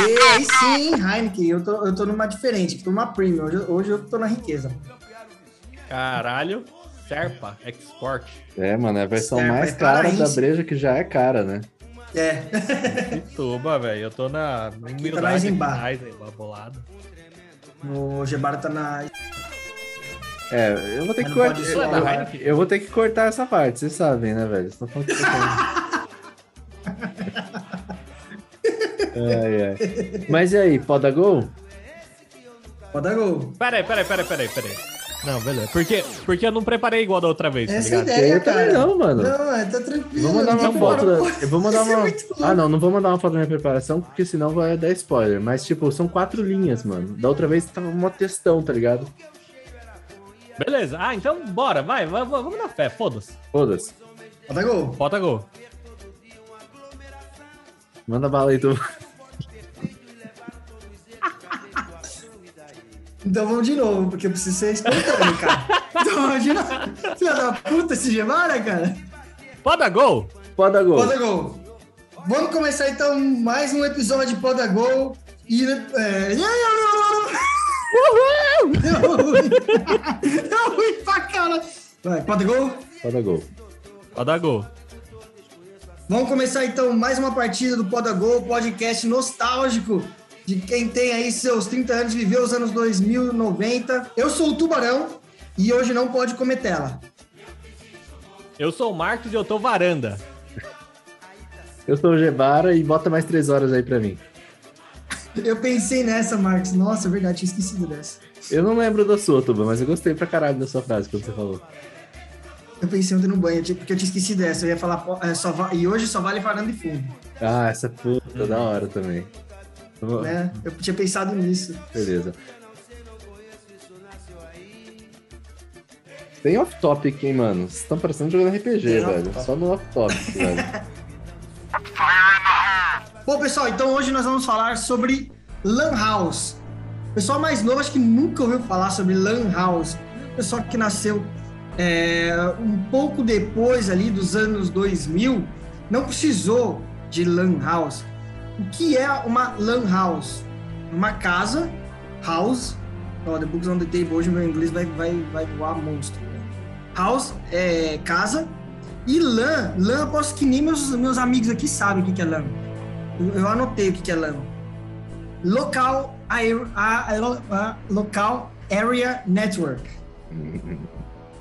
Aí, aí sim, Heineken, eu tô, eu tô numa diferente, tô numa premium. Hoje, hoje eu tô na riqueza. Caralho. Serpa Export. É, mano, é a versão Serpa mais é cara da breja que já é cara, né? É. Pituba, velho. Eu tô na tá na humildade Eisenbach. aqui, Eisenbach, bolado. O Gebara tá na. É, eu vou ter Mas que cortar. Isso é da Eu, eu vou ter que cortar essa parte, vocês sabem, né, velho? Vocês estão falando que eu ai, ai. Mas e aí, pode dar gol? Pode dar gol. Peraí, peraí, peraí, peraí, peraí. Não, beleza. Porque, porque eu não preparei igual da outra vez, tá Essa é a ligado? ideia, Eu cara. não, mano. Não, é, tá tranquilo. Vou mandar uma foto. Da... Eu vou mandar é uma. louco. Ah, não, não vou mandar uma foto da minha preparação, porque senão vai dar spoiler. Mas, tipo, são quatro linhas, mano. Da outra vez tava uma textão, tá ligado? Beleza. Ah, então bora, vai, vai, vai, vamos na fé, foda-se. Foda-se. Dar gol. Bota gol. Manda bala aí, tu. Então vamos de novo, porque eu preciso ser espontâneo, cara. Então vamos de novo. Filha da puta esse Gebara, cara. Pode dar gol? Pode dar gol. Pode dar gol. Vamos começar então mais um episódio de Pode dar gol. E. É... Deu ruim. Deu ruim pra cara. Vai, pode dar gol? Pode dar gol. Pode dar gol. Vamos começar então mais uma partida do Poda Gol, podcast nostálgico de quem tem aí seus 30 anos, viveu os anos 2090. Eu sou o Tubarão e hoje não pode comer tela. Eu sou o Marcos e eu tô varanda. Eu sou o Gebara e bota mais três horas aí pra mim. Eu pensei nessa, Marcos. Nossa, é verdade, tinha esquecido dessa. Eu não lembro da sua, Tuba, mas eu gostei pra caralho da sua frase quando você falou. Eu pensei ontem no banho, porque eu tinha esquecido dessa. Eu ia falar, é, só va- e hoje só vale varanda e fundo, Ah, essa puta da hora também. Né? Eu tinha pensado nisso. Beleza. Tem off-topic, hein, mano? Vocês estão parecendo jogando RPG, Tem velho. Só no off-topic, velho. Bom, pessoal, então hoje nós vamos falar sobre Lan House. O pessoal mais novo acho que nunca ouviu falar sobre Lan House. O pessoal que nasceu é, um pouco depois ali dos anos 2000 não precisou de Lan House. O que é uma Lan House? Uma casa, house. Ó, the books on the table. Hoje meu inglês vai, vai, vai voar monstro. House é casa. E LAN, LAN, aposto que nem meus, meus amigos aqui sabem o que que é LAN. Eu, eu anotei o que que é LAN. Local, Aer- a- a- a- local Area Network.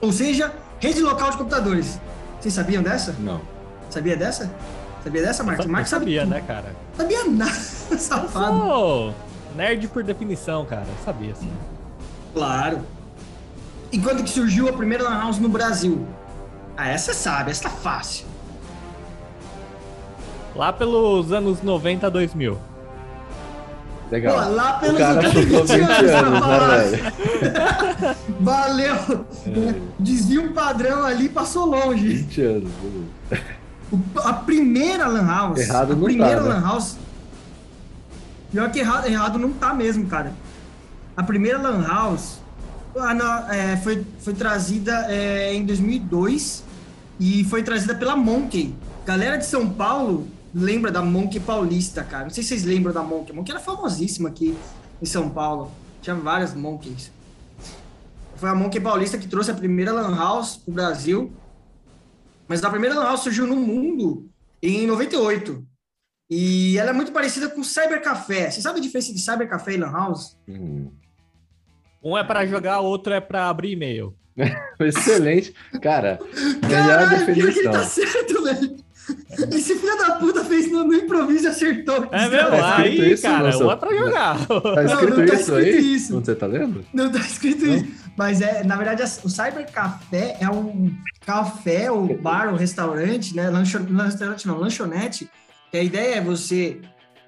Ou seja, rede local de computadores. Vocês sabiam dessa? Não. Sabia dessa? Sabia dessa, Marcos? Eu Marcos sabia, tudo. né, cara? Sabia nada, Eu safado. sou nerd por definição, cara. Eu sabia, assim. Claro. E quando que surgiu a primeira Lan House no Brasil? Ah, essa sabe, essa tá fácil. Lá pelos anos 90 2000. Legal. Pô, lá o pelos cara últimos chutou 20 20 anos, anos, né, velho? Valeu! É. Desvio padrão ali passou longe. 20 anos. A primeira Lan House. Errado a não primeira tá, né? Lan House. Pior que errado, errado não tá mesmo, cara. A primeira Lan House é, foi, foi trazida é, em 2002 e foi trazida pela Monkey. Galera de São Paulo lembra da Monkey Paulista, cara. Não sei se vocês lembram da Monkey. A Monkey era famosíssima aqui em São Paulo. Tinha várias Monkeys. Foi a Monkey Paulista que trouxe a primeira Lan House pro Brasil. Mas a primeira Lan House surgiu no mundo em 98. E ela é muito parecida com o Cybercafé. Você sabe a diferença de Cybercafé e Lan House? Hum. Um é pra jogar, outro é pra abrir e-mail. Excelente. Cara, melhor Caralho, que ele definição. tá certo, velho. Esse filho da puta fez no, no improviso e acertou. É mesmo? Tá Aí, isso, cara, é pra jogar. Tá escrito não tá isso aí? escrito isso. Onde você tá lendo? Não tá escrito Não? isso. Mas é, na verdade, o Cybercafé é um café, ou bar, ou restaurante, né? Lancho, restaurante não, lanchonete. Que a ideia é você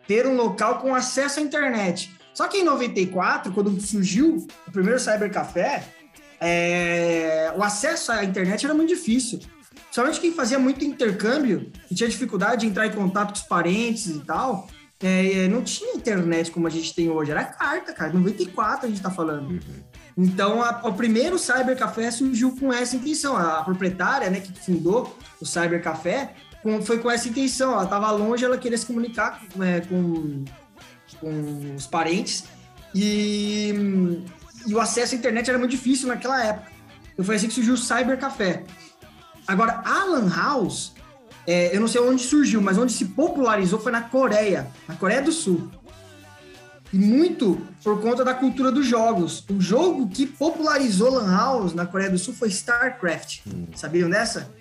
ter um local com acesso à internet. Só que em 94, quando surgiu o primeiro Cybercafé, é, o acesso à internet era muito difícil. Principalmente quem fazia muito intercâmbio e tinha dificuldade de entrar em contato com os parentes e tal, é, não tinha internet como a gente tem hoje, era carta, cara. 94 a gente tá falando. Então, a- o primeiro Cybercafé surgiu com essa intenção. A, a proprietária, né, que fundou o Cybercafé, com, foi com essa intenção. Ela estava longe, ela queria se comunicar é, com, com os parentes e, e, o acesso à internet era muito difícil naquela época. Então foi assim que surgiu o Cybercafé. Agora, a Lan House, é, eu não sei onde surgiu, mas onde se popularizou foi na Coreia, na Coreia do Sul. E muito por conta da cultura dos jogos. O jogo que popularizou Lan House na Coreia do Sul foi StarCraft. Hum. Sabiam dessa?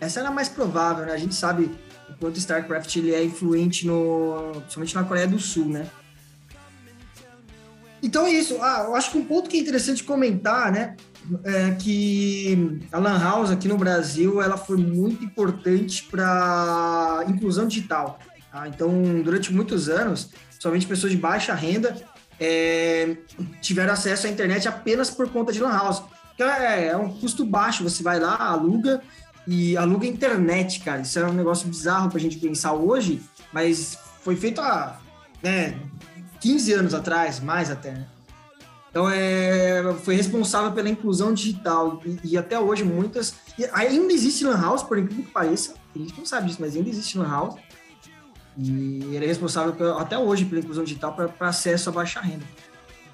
Essa era a mais provável, né? A gente sabe o quanto StarCraft ele é influente no, principalmente na Coreia do Sul, né? Então é isso. Ah, eu acho que um ponto que é interessante comentar, né? É que a Lan House aqui no Brasil ela foi muito importante para inclusão digital. Tá? Então, durante muitos anos, somente pessoas de baixa renda é, tiveram acesso à internet apenas por conta de lan house. Então, é, é, um custo baixo, você vai lá, aluga e aluga internet, cara. Isso é um negócio bizarro para a gente pensar hoje, mas foi feito há né, 15 anos atrás, mais até. Né? Então, é, foi responsável pela inclusão digital e, e até hoje muitas... ainda existe lan house, por incrível que pareça, a gente não sabe disso, mas ainda existe lan house e ele é responsável até hoje pela inclusão digital para acesso a baixa renda.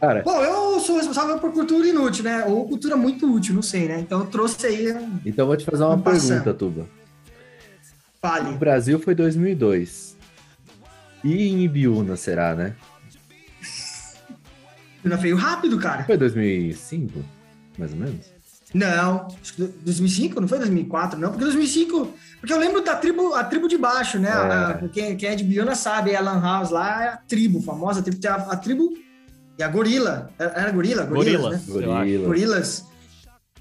Cara. Bom, eu sou responsável por cultura inútil, né? Ou cultura muito útil, não sei, né? Então eu trouxe aí. Então eu vou te fazer uma pergunta, Tuba. Fale. O Brasil foi 2002. E em Ibiúna será, né? Não veio rápido, cara. Foi 2005, mais ou menos? Não, 2005, não foi 2004, não, porque 2005 porque eu lembro da tribo, a tribo de baixo, né? É. A, quem, quem, é de Biona sabe, a Lan House lá é a tribo, famosa tribo. Tem a, a tribo e a gorila. Era gorila? Gorilas, Gorilas, né? Gorilas.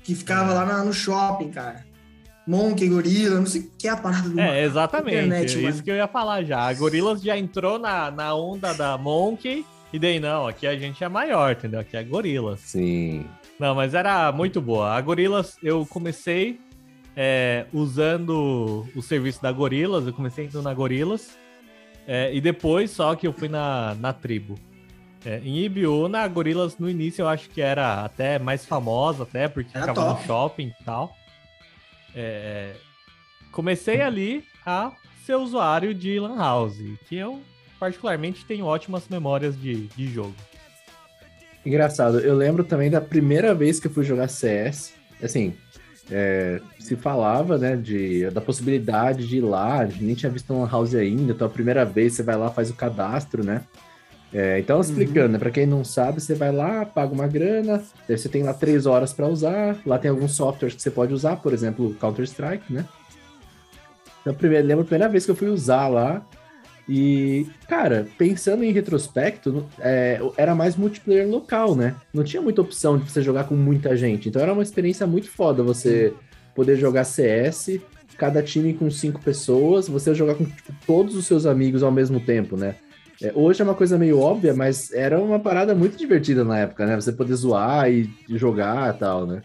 Que ficava lá na, no shopping, cara. Monkey, gorila, não sei o que é a parada do É, exatamente. Internet, isso mano. que eu ia falar já. A Gorilas já entrou na, na onda da Monkey. E daí, não, aqui a gente é maior, entendeu? Aqui é Gorilas. Sim. Não, mas era muito boa. A Gorilas, eu comecei é, usando o serviço da Gorilas, eu comecei indo na Gorilas, é, e depois só que eu fui na, na tribo. É, em Ibiúna, a Gorilas no início eu acho que era até mais famosa, até porque era ficava top. no shopping e tal. É, comecei ali a ser usuário de Lan House, que eu particularmente tenho ótimas memórias de, de jogo. Engraçado, eu lembro também da primeira vez que eu fui jogar CS. Assim, é, se falava, né, de, da possibilidade de ir lá, a gente nem tinha visto uma house ainda, então a primeira vez você vai lá, faz o cadastro, né? É, então, explicando, uhum. né, para quem não sabe, você vai lá, paga uma grana, daí você tem lá três horas para usar, lá tem alguns softwares que você pode usar, por exemplo, Counter-Strike, né? Então, primeiro, lembro a primeira vez que eu fui usar lá, e, cara, pensando em retrospecto, é, era mais multiplayer local, né? Não tinha muita opção de você jogar com muita gente. Então era uma experiência muito foda você poder jogar CS, cada time com cinco pessoas, você jogar com tipo, todos os seus amigos ao mesmo tempo, né? É, hoje é uma coisa meio óbvia, mas era uma parada muito divertida na época, né? Você poder zoar e jogar e tal, né?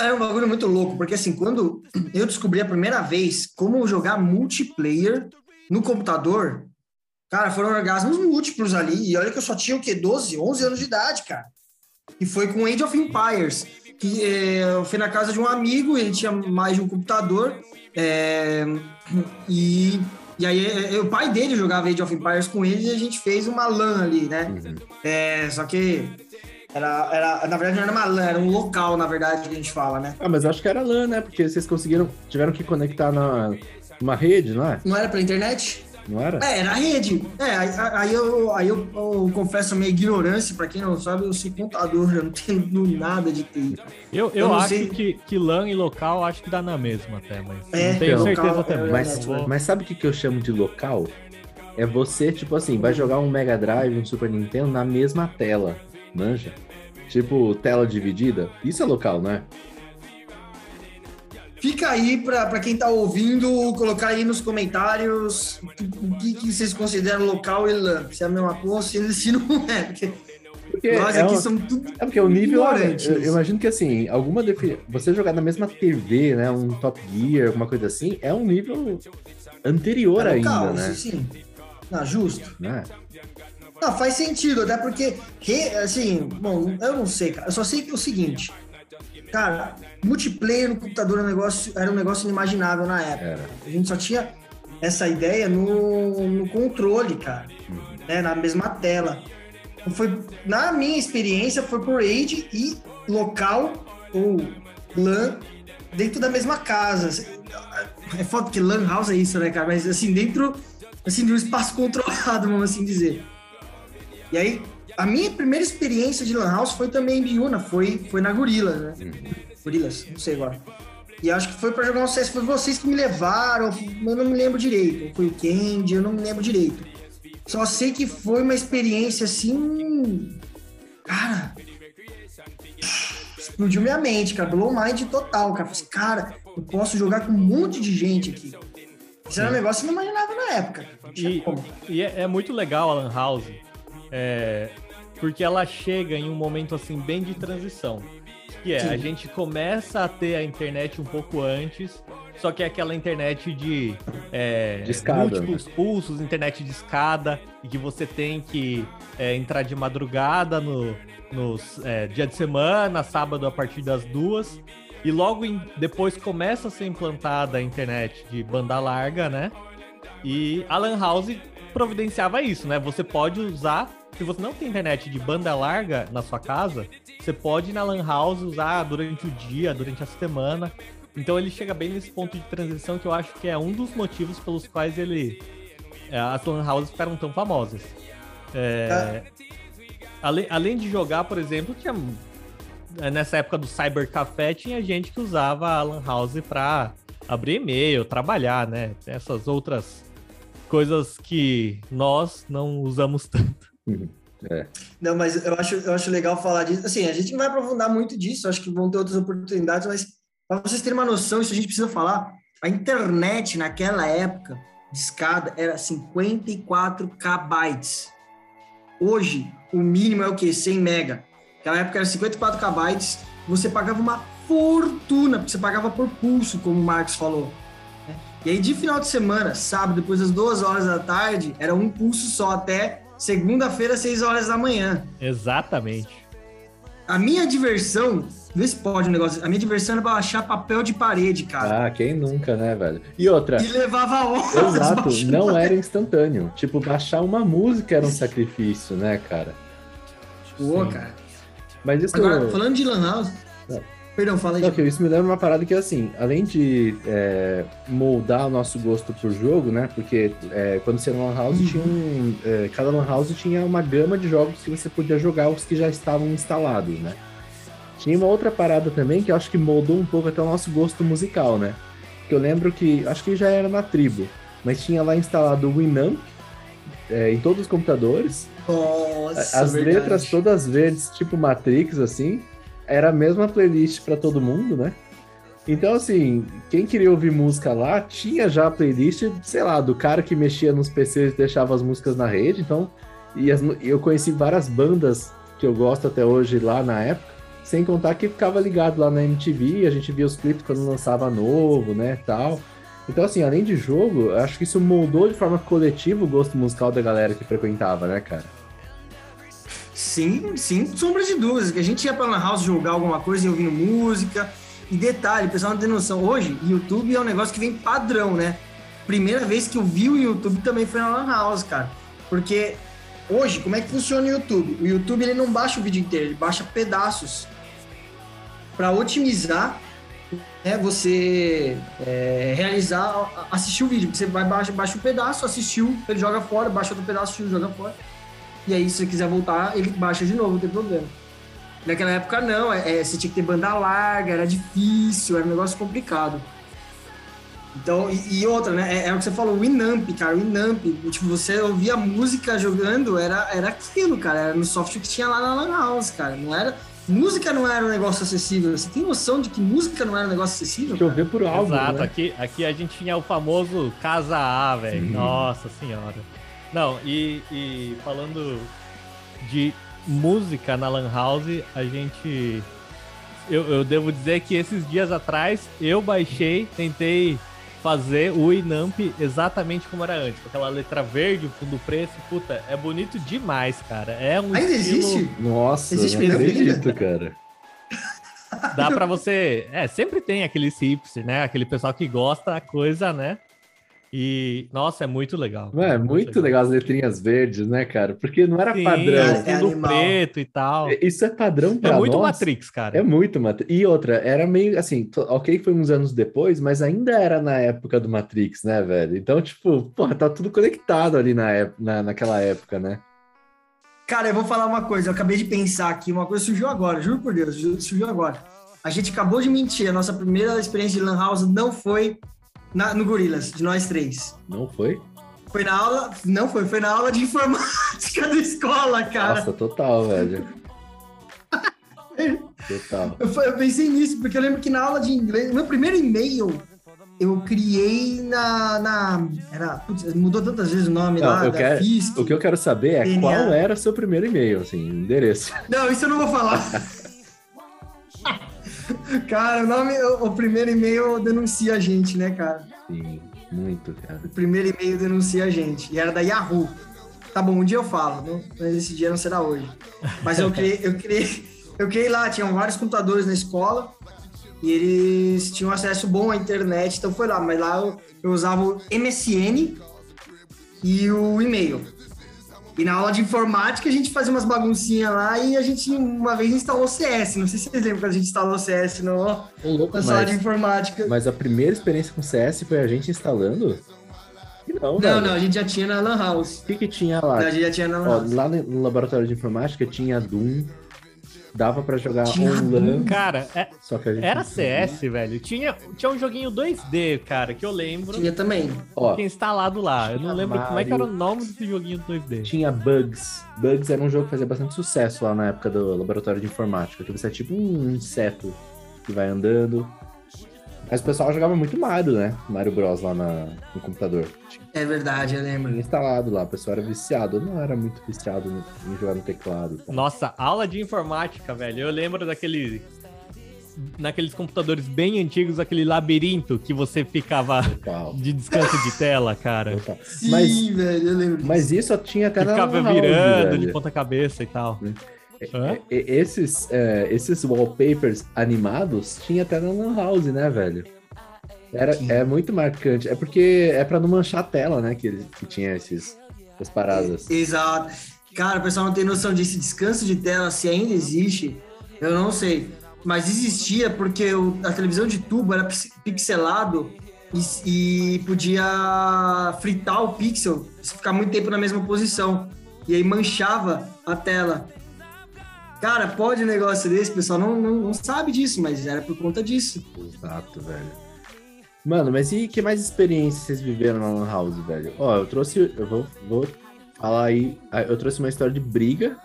Era um bagulho muito louco, porque assim, quando eu descobri a primeira vez como jogar multiplayer no computador, cara, foram orgasmos múltiplos ali. E olha que eu só tinha o quê? 12, 11 anos de idade, cara. E foi com Age of Empires. Que é, eu fui na casa de um amigo, ele tinha mais de um computador. É, e, e aí é, o pai dele jogava Age of Empires com ele e a gente fez uma LAN ali, né? Uhum. É, só que era, era, na verdade, não era uma LAN, era um local, na verdade, que a gente fala, né? Ah, mas acho que era LAN, né? Porque vocês conseguiram, tiveram que conectar na, uma rede, não é? Não era pela internet? Não era? É, era a rede. É, aí, aí, eu, aí eu, eu, confesso a minha ignorância, pra quem não sabe, eu sou contador, eu não tenho nada de TI. Eu, eu, eu acho sei... que, que LAN e local acho que dá na mesma até, mas é, não tenho então, certeza local, também. Mas, mas sabe o que, que eu chamo de local? É você, tipo assim, vai jogar um Mega Drive, um Super Nintendo na mesma tela, manja? Tipo, tela dividida. Isso é local, né? Fica aí para quem está ouvindo, colocar aí nos comentários o que, que vocês consideram local e LAN. Se é a mesma coisa, se não é. Porque, porque nós é aqui somos tudo É porque o nível, eu, eu, imagino que assim, alguma você jogar na mesma TV, né, um Top Gear, alguma coisa assim, é um nível anterior é local, ainda, né? Sim, Não, justo. Né? Não, faz sentido, até porque, assim, bom, eu não sei, cara. Eu só sei que é o seguinte, Cara, multiplayer no computador era um negócio, era um negócio inimaginável na época. Era. A gente só tinha essa ideia no, no controle, cara. Uhum. né, na mesma tela. Então, foi, na minha experiência, foi por raid e local ou LAN dentro da mesma casa. É foda que LAN house é isso, né, cara? Mas assim, dentro assim, de um espaço controlado, vamos assim dizer. E aí, a minha primeira experiência de Lan House foi também em Biúna, foi, foi na Gorila, né? Uhum. Gorilas, não sei agora. E acho que foi para jogar um CS, foi vocês que me levaram, eu não me lembro direito. Foi o Candy, eu não me lembro direito. Só sei que foi uma experiência assim. Cara. Explodiu minha mente, cara. Blow mind total, cara. Falei, cara, eu posso jogar com um monte de gente aqui. Isso era um negócio que eu não imaginava na época. E, e é, é, muito legal a Lan House, é, porque ela chega em um momento assim bem de transição. Que é, Sim. a gente começa a ter a internet um pouco antes, só que é aquela internet de, é, de escada, múltiplos né? pulsos, internet de escada, e que você tem que é, entrar de madrugada no, no é, dia de semana, sábado a partir das duas. E logo em, depois começa a ser implantada a internet de banda larga, né? E a Lan House providenciava isso, né? Você pode usar, se você não tem internet de banda larga na sua casa, você pode ir na Lan House usar durante o dia, durante a semana. Então ele chega bem nesse ponto de transição que eu acho que é um dos motivos pelos quais ele é, as Lan Houses ficaram tão famosas. É, ah. além, além de jogar, por exemplo, tinha nessa época do Cyber Café, tinha gente que usava a Lan House para abrir e-mail, trabalhar, né? Essas outras coisas que nós não usamos tanto. Uhum. É. Não, mas eu acho, eu acho legal falar disso. Assim, a gente vai aprofundar muito disso, acho que vão ter outras oportunidades, mas para vocês terem uma noção, isso a gente precisa falar. A internet naquela época de escada era 54 KB. Hoje, o mínimo é o quê? 100 mega. Naquela época era 54 KB, você pagava uma fortuna, porque você pagava por pulso, como o Marcos falou. Né? E aí, de final de semana, sábado, depois das duas horas da tarde, era um pulso só até segunda-feira, seis horas da manhã. Exatamente. A minha diversão, vê se pode um negócio, a minha diversão era baixar papel de parede, cara. Ah, quem nunca, né, velho? E outra. E levava horas. Exato, não era instantâneo. Tipo, baixar uma música era um sacrifício, né, cara? Pô, cara. Mas isso. Agora, falando de Lan House. Perdão, fala aí. Okay, isso me lembra uma parada que, assim, além de é, moldar o nosso gosto por jogo, né? Porque é, quando você na Lan House, uhum. tinha um, é, cada Lan House tinha uma gama de jogos que você podia jogar, os que já estavam instalados, né? Tinha uma outra parada também que eu acho que moldou um pouco até o nosso gosto musical, né? Que eu lembro que, acho que já era na tribo, mas tinha lá instalado o Winamp é, em todos os computadores. Nossa, As verdade. letras todas verdes, tipo Matrix, assim. Era a mesma playlist para todo mundo, né? Então, assim, quem queria ouvir música lá, tinha já a playlist, sei lá, do cara que mexia nos PCs e deixava as músicas na rede. Então, e as, eu conheci várias bandas que eu gosto até hoje lá na época, sem contar que ficava ligado lá na MTV, a gente via os clipes quando lançava novo, né, tal. Então, assim, além de jogo, acho que isso moldou de forma coletiva o gosto musical da galera que frequentava, né, cara? Sim, sim, sombra de dúvidas. Que a gente ia pra Lan House jogar alguma coisa e ouvindo música. E detalhe, o pessoal não tem noção. Hoje, YouTube é um negócio que vem padrão, né? Primeira vez que eu vi o YouTube também foi na Lan House, cara. Porque hoje, como é que funciona o YouTube? O YouTube ele não baixa o vídeo inteiro, ele baixa pedaços para otimizar né, você é, realizar, assistir o vídeo. Você vai baixa, baixa um pedaço, assistiu, ele joga fora, baixa outro pedaço, assistiu, joga fora. E aí, se você quiser voltar, ele baixa de novo, não tem problema. Naquela época, não, é, é, você tinha que ter banda larga, era difícil, era um negócio complicado. Então, e, e outra, né? É, é, o que você falou, o Winamp, cara, o Winamp. Tipo, você ouvia música jogando, era, era aquilo, cara. Era no software que tinha lá na Lan House, cara. Não era música não era um negócio acessível. Você tem noção de que música não era um negócio acessível? Deixa eu ver por álbum. Exato, né? aqui, aqui a gente tinha o famoso Casa A, velho. Nossa senhora. Não, e, e falando de música na Lan House, a gente. Eu, eu devo dizer que esses dias atrás eu baixei, tentei fazer o Inamp exatamente como era antes, com aquela letra verde, o fundo preto, puta, é bonito demais, cara. É um Ainda estilo... existe? Nossa, existe não acredito, cara. Dá para você, é, sempre tem aquele hipster, né? Aquele pessoal que gosta da coisa, né? E, nossa, é muito legal. Mano, é muito legal as letrinhas verdes, né, cara? Porque não era Sim, padrão. é tudo animal. preto e tal. Isso é padrão pra É muito nós. Matrix, cara. É muito Matrix. E outra, era meio assim, ok, que foi uns anos depois, mas ainda era na época do Matrix, né, velho? Então, tipo, porra, tá tudo conectado ali na, na, naquela época, né? Cara, eu vou falar uma coisa, eu acabei de pensar aqui, uma coisa surgiu agora, juro por Deus, surgiu agora. A gente acabou de mentir, a nossa primeira experiência de Lan House não foi na- no Gorilas, de nós três. Não foi? Foi na aula, não foi, foi na aula de informática da escola, cara. Nossa, total, velho. Total. Eu, eu pensei nisso, porque eu lembro que na aula de inglês, meu primeiro e-mail eu criei na. na era, putz, mudou tantas vezes o nome Não, lá, eu da quero- FISC. O que eu quero saber é DNA. qual era o seu primeiro e-mail, assim, endereço. Não, isso eu não vou falar. cara, o nome, o, primeiro e-mail denuncia a gente, né, cara? Sim, muito, cara. O primeiro e-mail denuncia a gente. E era da Yahoo. Tá bom, um dia eu falo, não, mas esse dia não será hoje. Mas eu criei, eu criei, eu criei lá, tinham vários computadores na escola e eles tinham acesso bom à internet, então foi lá, mas lá eu, eu usava o MSN e o e-mail. E na aula de informática a gente fazia umas baguncinhas lá e a gente uma vez instalou o CS. Não sei se vocês lembram quando a gente instalou o CS no, louco, na sala de mas, informática. mas a primeira experiência com CS foi a gente instalando? Não, Não, velho. não, a gente já tinha na Lan House. O que que tinha lá? A gente já tinha na Lan Ó, House. lá no no laboratório de informática tinha Doom, dava pra jogar Tinha online, Cara, é- só que a gente era. CS, velho. Tinha, tinha um joguinho 2D, cara, que eu lembro. Tinha também. Ó, Tinha instalado lá. Eu não Tinha lembro como é que era o Mario. nome desse joguinho 2D. tinha Bugs. Bugs era um jogo que fazia bastante sucesso lá na época do laboratório de informática, que você é tipo um inseto que vai andando. Mas o pessoal jogava muito Mario, né? Mario Bros lá na- no computador. É verdade, eu lembro. instalado lá, o pessoal era viciado. Eu não era muito viciado no- em jogar no teclado. tá? Nossa, aula de informática, velho. Eu lembro daquele. Naqueles computadores bem antigos, aquele labirinto que você ficava Total. de descanso de tela, cara. total. Sim, Mas, velho, eu lembro. disso. mas isso tinha até na Ficava virando velho. de ponta cabeça e tal. Hã? E- e- Esses, é, esses wallpapers animados tinha até na Lan House, né, velho? Era, é muito marcante. É porque é pra não manchar a tela, né? Que, ele- que tinha esses, essas paradas. Exato. Cara, o pessoal não tem noção disso. Descanso de tela, se ainda existe, eu não sei. Mas existia porque o- a televisão de tubo era pix- pixelado e, e podia fritar o pixel, se ficar muito tempo na mesma posição. E aí manchava a tela. Cara, pode um negócio desse, o pessoal não, não, não sabe disso, mas era por conta disso. Exato, velho. Mano, mas e que mais experiências vocês viveram na Lan House, velho? Ó, eu trouxe. Eu vou, vou falar aí. Eu trouxe uma história de briga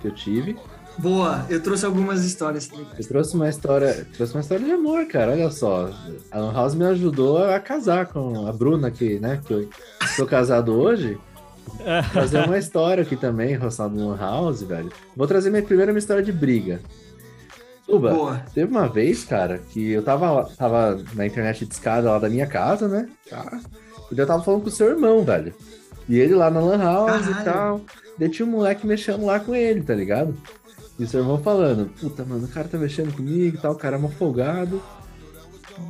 que eu tive. Boa, eu trouxe algumas histórias também. Eu trouxe uma história. Trouxe uma história de amor, cara. Olha só. A Lan House me ajudou a casar com a Bruna, que, né? Que eu sou casado hoje. Trazer uma história aqui também, relacionada no House, velho. Vou trazer minha primeira minha história de briga. Uba, Boa. teve uma vez, cara, que eu tava, tava na internet de escada lá da minha casa, né? Tá? E eu tava falando com o seu irmão, velho. E ele lá na Lan House Caralho. e tal. Daí tinha um moleque mexendo lá com ele, tá ligado? E o seu irmão falando, puta, mano, o cara tá mexendo comigo e tal, o cara é mó folgado.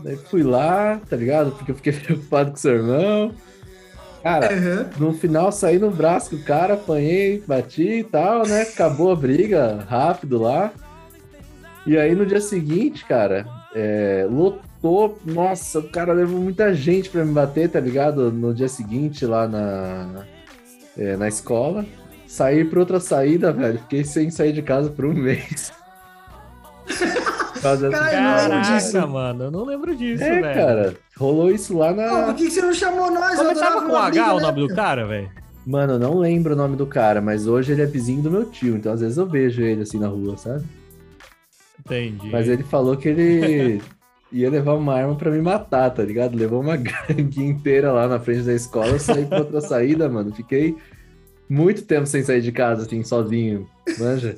Daí fui lá, tá ligado? Porque eu fiquei preocupado com o seu irmão. Cara, Aham. no final saí no braço com o cara, apanhei, bati e tal, né? Acabou a briga rápido lá. E aí no dia seguinte, cara, é, lotou. Nossa, o cara levou muita gente pra me bater, tá ligado? No dia seguinte lá na, é, na escola. Saí pra outra saída, velho. Fiquei sem sair de casa por um mês. Causa dessa- Caralho, eu não lembro Caraca, disso. mano, eu não lembro disso, É, velho. cara, rolou isso lá Pô, na. por que que você não chamou nós? Eu Começava com uma briga, H o né? nome do cara, velho? Mano, eu não lembro o nome do cara, mas hoje ele é vizinho do meu tio, então às vezes eu vejo ele assim na rua, sabe? Entendi. Mas ele falou que ele ia levar uma arma pra me matar, tá ligado? Levou uma gangue inteira lá na frente da escola, eu saí pra outra saída, mano. Fiquei muito tempo sem sair de casa, assim, sozinho, manja?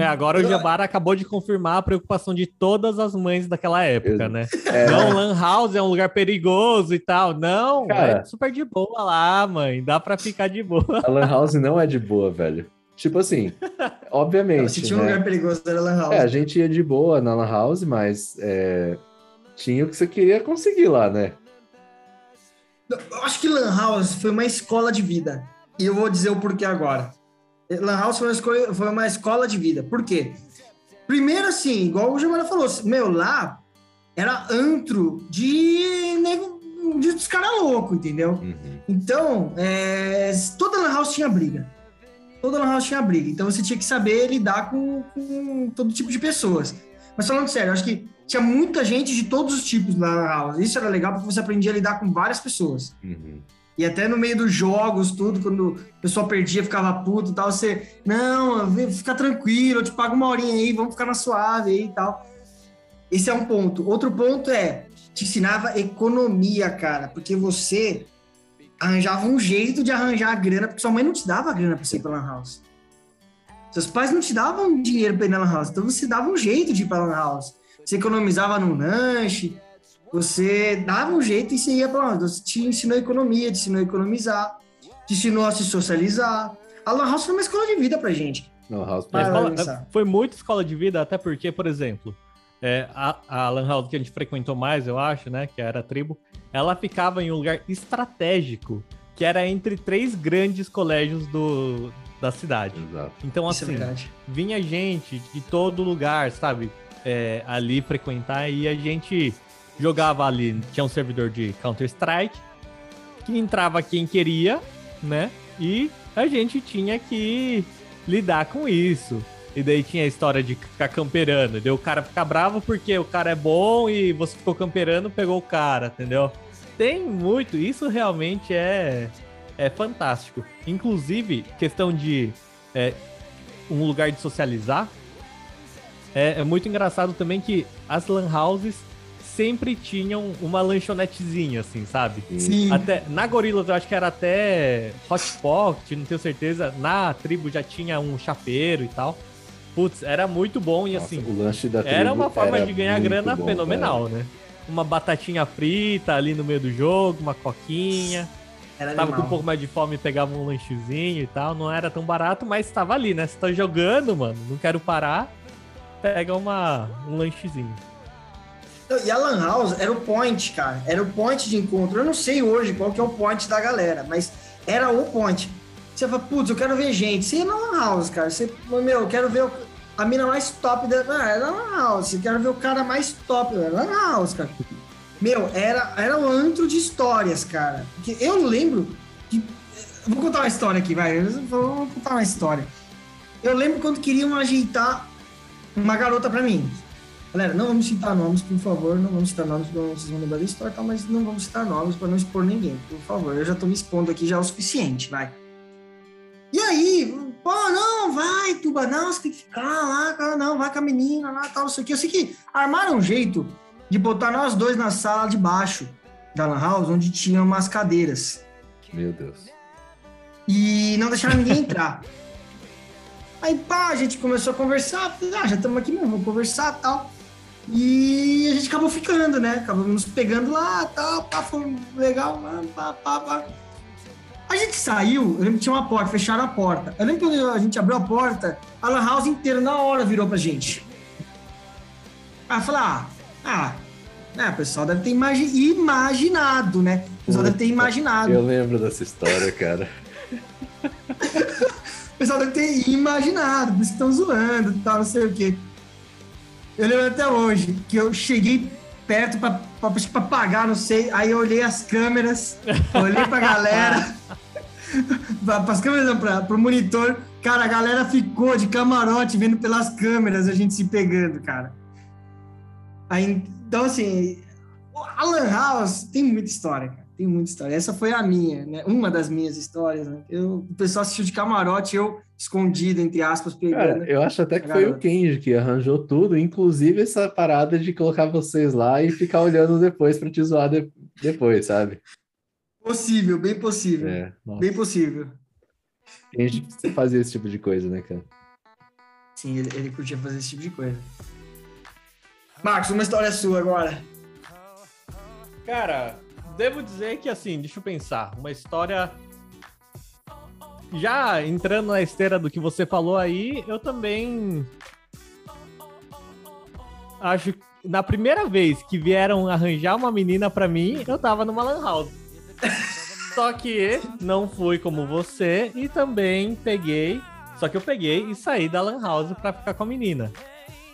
É, agora o Jabara acabou de confirmar a preocupação de todas as mães daquela época, né? É, Não, Lan House é um lugar perigoso e tal. Não, Cara. é super de boa lá, mãe. Dá pra ficar de boa. a Lan House não é de boa, velho. Tipo assim, obviamente, Se tinha um né? lugar perigoso, era Lan House. É, a gente ia de boa na Lan House, mas é, tinha o que você queria conseguir lá, né? Eu acho que Lan House foi uma escola de vida. E eu vou dizer o porquê agora. Lan House foi uma, escola, foi uma escola de vida. Por quê? Primeiro, assim, igual o Giovanna falou, meu, lá era antro de nego de dos caras loucos, entendeu? Uhum. Então, é, toda Lan House tinha briga. Toda Lan House tinha briga. Então você tinha que saber lidar com, com todo tipo de pessoas. Mas falando sério, acho que tinha muita gente de todos os tipos na Lan House. Isso era legal porque você aprendia a lidar com várias pessoas. Uhum. E até no meio dos jogos, tudo, quando o pessoal perdia, ficava puto e tal, você, não, fica tranquilo, eu te pago uma horinha aí, vamos ficar na suave aí e tal. Esse é um ponto. Outro ponto é, te ensinava economia, cara, porque você arranjava um jeito de arranjar a grana, porque sua mãe não te dava grana pra você ir pra Lan House. Seus pais não te davam dinheiro pra ir na Lan House, então você dava um jeito de ir pra Lan House. Você economizava no lanche, você dava um jeito e você ia para lá. Você te ensinou economia, te ensinou a economizar, te ensinou a se socializar. A Lan House foi uma escola de vida pra gente. Lan House escola, foi muito escola de vida, até porque, por exemplo, é, a, a Lan House que a gente frequentou mais, eu acho, né? Que era a tribo, ela ficava em um lugar estratégico, que era entre três grandes colégios do, da cidade. Exato. Então, é assim, é vinha gente de todo lugar, sabe? É, ali frequentar e a gente jogava ali, tinha um servidor de Counter-Strike, que entrava quem queria, né? E a gente tinha que lidar com isso. E daí tinha a história de ficar camperando. Daí o cara fica bravo porque o cara é bom e você ficou camperando, pegou o cara, entendeu? Tem muito. Isso realmente é, é fantástico. Inclusive, questão de é, um lugar de socializar. É, é muito engraçado também que as lan houses sempre tinham uma lanchonetezinha, assim, sabe? Sim. Até, na Gorilas eu acho que era até Hot Pocket, não tenho certeza. Na tribo já tinha um chapeiro e tal. Putz, era muito bom e Nossa, assim. O lanche da tribo era uma forma de ganhar grana bom, fenomenal, cara. né? Uma batatinha frita ali no meio do jogo, uma coquinha. Era tava animal. com um pouco mais de fome, pegava um lanchezinho e tal. Não era tão barato, mas estava ali, né? Você tá jogando, mano, não quero parar. Pega uma, um lanchezinho. E a Lan House era o point, cara. Era o point de encontro. Eu não sei hoje qual que é o point da galera, mas era o point. Você fala, putz, eu quero ver gente. Você ia na Lan House, cara. Você, meu, eu quero ver a mina mais top da. Ah, era é Lan House. Eu quero ver o cara mais top da Lan House, cara. Meu, era, era o antro de histórias, cara. Porque eu lembro que. Vou contar uma história aqui, vai. Vou contar uma história. Eu lembro quando queriam ajeitar uma garota pra mim. Galera, não vamos citar nomes, por favor, não vamos citar nomes, porque vocês vão lembrar da história, tá? mas não vamos citar nomes para não expor ninguém, por favor. Eu já tô me expondo aqui já o suficiente, vai. E aí, pô, não, vai, Tuba, não, você tem que ficar lá, cara, não, vai com a menina lá, tal, não sei o que. Eu sei que armaram um jeito de botar nós dois na sala de baixo da Lan House, onde tinha umas cadeiras. Meu Deus. E não deixaram ninguém entrar. Aí, pá, a gente começou a conversar, ah, já estamos aqui mesmo, vamos conversar tal. E a gente acabou ficando, né? Acabamos pegando lá, tal, pá, foi legal, pá, pá, pá. A gente saiu, eu lembro que tinha uma porta, fecharam a porta. Eu lembro que quando a gente abriu a porta, a Lan House inteira na hora virou pra gente. Aí falou, ah, ah, é, o pessoal deve ter imagi imaginado, né? O pessoal deve ter imaginado. Eu lembro dessa história, cara. o pessoal deve ter imaginado, por isso estão zoando e tal, não sei o quê. Eu lembro até hoje que eu cheguei perto para pagar, não sei. Aí eu olhei as câmeras, olhei pra galera, para as câmeras, não, pra, pro monitor. Cara, a galera ficou de camarote vendo pelas câmeras a gente se pegando, cara. Aí, então, assim, a Lan House tem muita história, cara. Tem muita história. Essa foi a minha, né? Uma das minhas histórias, né? Eu, o pessoal assistiu de camarote, eu escondido, entre aspas, pegando. Cara, eu acho até que foi o Kenji que arranjou tudo, inclusive essa parada de colocar vocês lá e ficar olhando depois para te zoar de... depois, sabe? Possível, bem possível. É, bem possível. Kenji fazia esse tipo de coisa, né, cara? Sim, ele, ele curtia fazer esse tipo de coisa. Marcos, uma história sua agora. Cara, devo dizer que assim, deixa eu pensar, uma história já entrando na esteira do que você falou aí, eu também acho que na primeira vez que vieram arranjar uma menina para mim, eu tava numa lan house. Só que não fui como você e também peguei. Só que eu peguei e saí da Lan House pra ficar com a menina.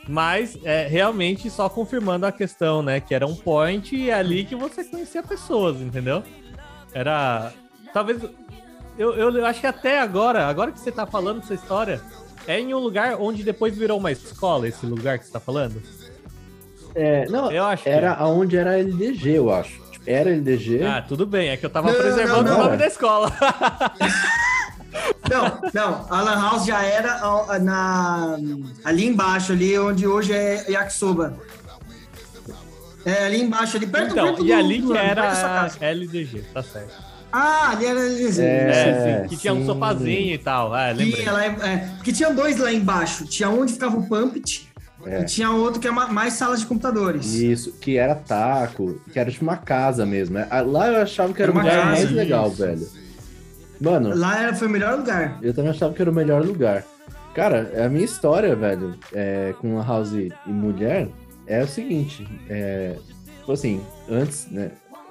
Mas é, realmente só confirmando a questão, né? Que era um point e é ali que você conhecia pessoas, entendeu? Era. Talvez. Eu, eu, eu acho que até agora, agora que você tá falando essa história, é em um lugar onde depois virou uma escola, esse lugar que você tá falando? É, não, Eu acho que era é. aonde era LDG, eu acho. Tipo, Era LDG. Ah, tudo bem, é que eu tava Não, preservando não, o não. nome da escola. Não, não, a Lan House já era na, ali embaixo, ali onde hoje é Yakisoba. É, ali embaixo, ali perto, então, perto e do- ali do- que perto da sua era. LDG, tá certo. Ah, ali era ali. É, É, que tinha um sim. sofazinho e tal. Ah, lembrei. Tinha lá, é, porque tinha dois lá embaixo. Tinha onde ficava o Pumpit É. e tinha outro que é ma- mais salas de computadores. Isso, que era taco, que era tipo uma casa mesmo. né? Ah, Lá eu achava que era, Era o uma lugar casa, mais legal, isso. velho. Mano, Lá era, foi o melhor lugar. eu também achava que era o melhor lugar. Cara, a minha história, velho, é, com a House e mulher é o seguinte. É, tipo assim, antes, né?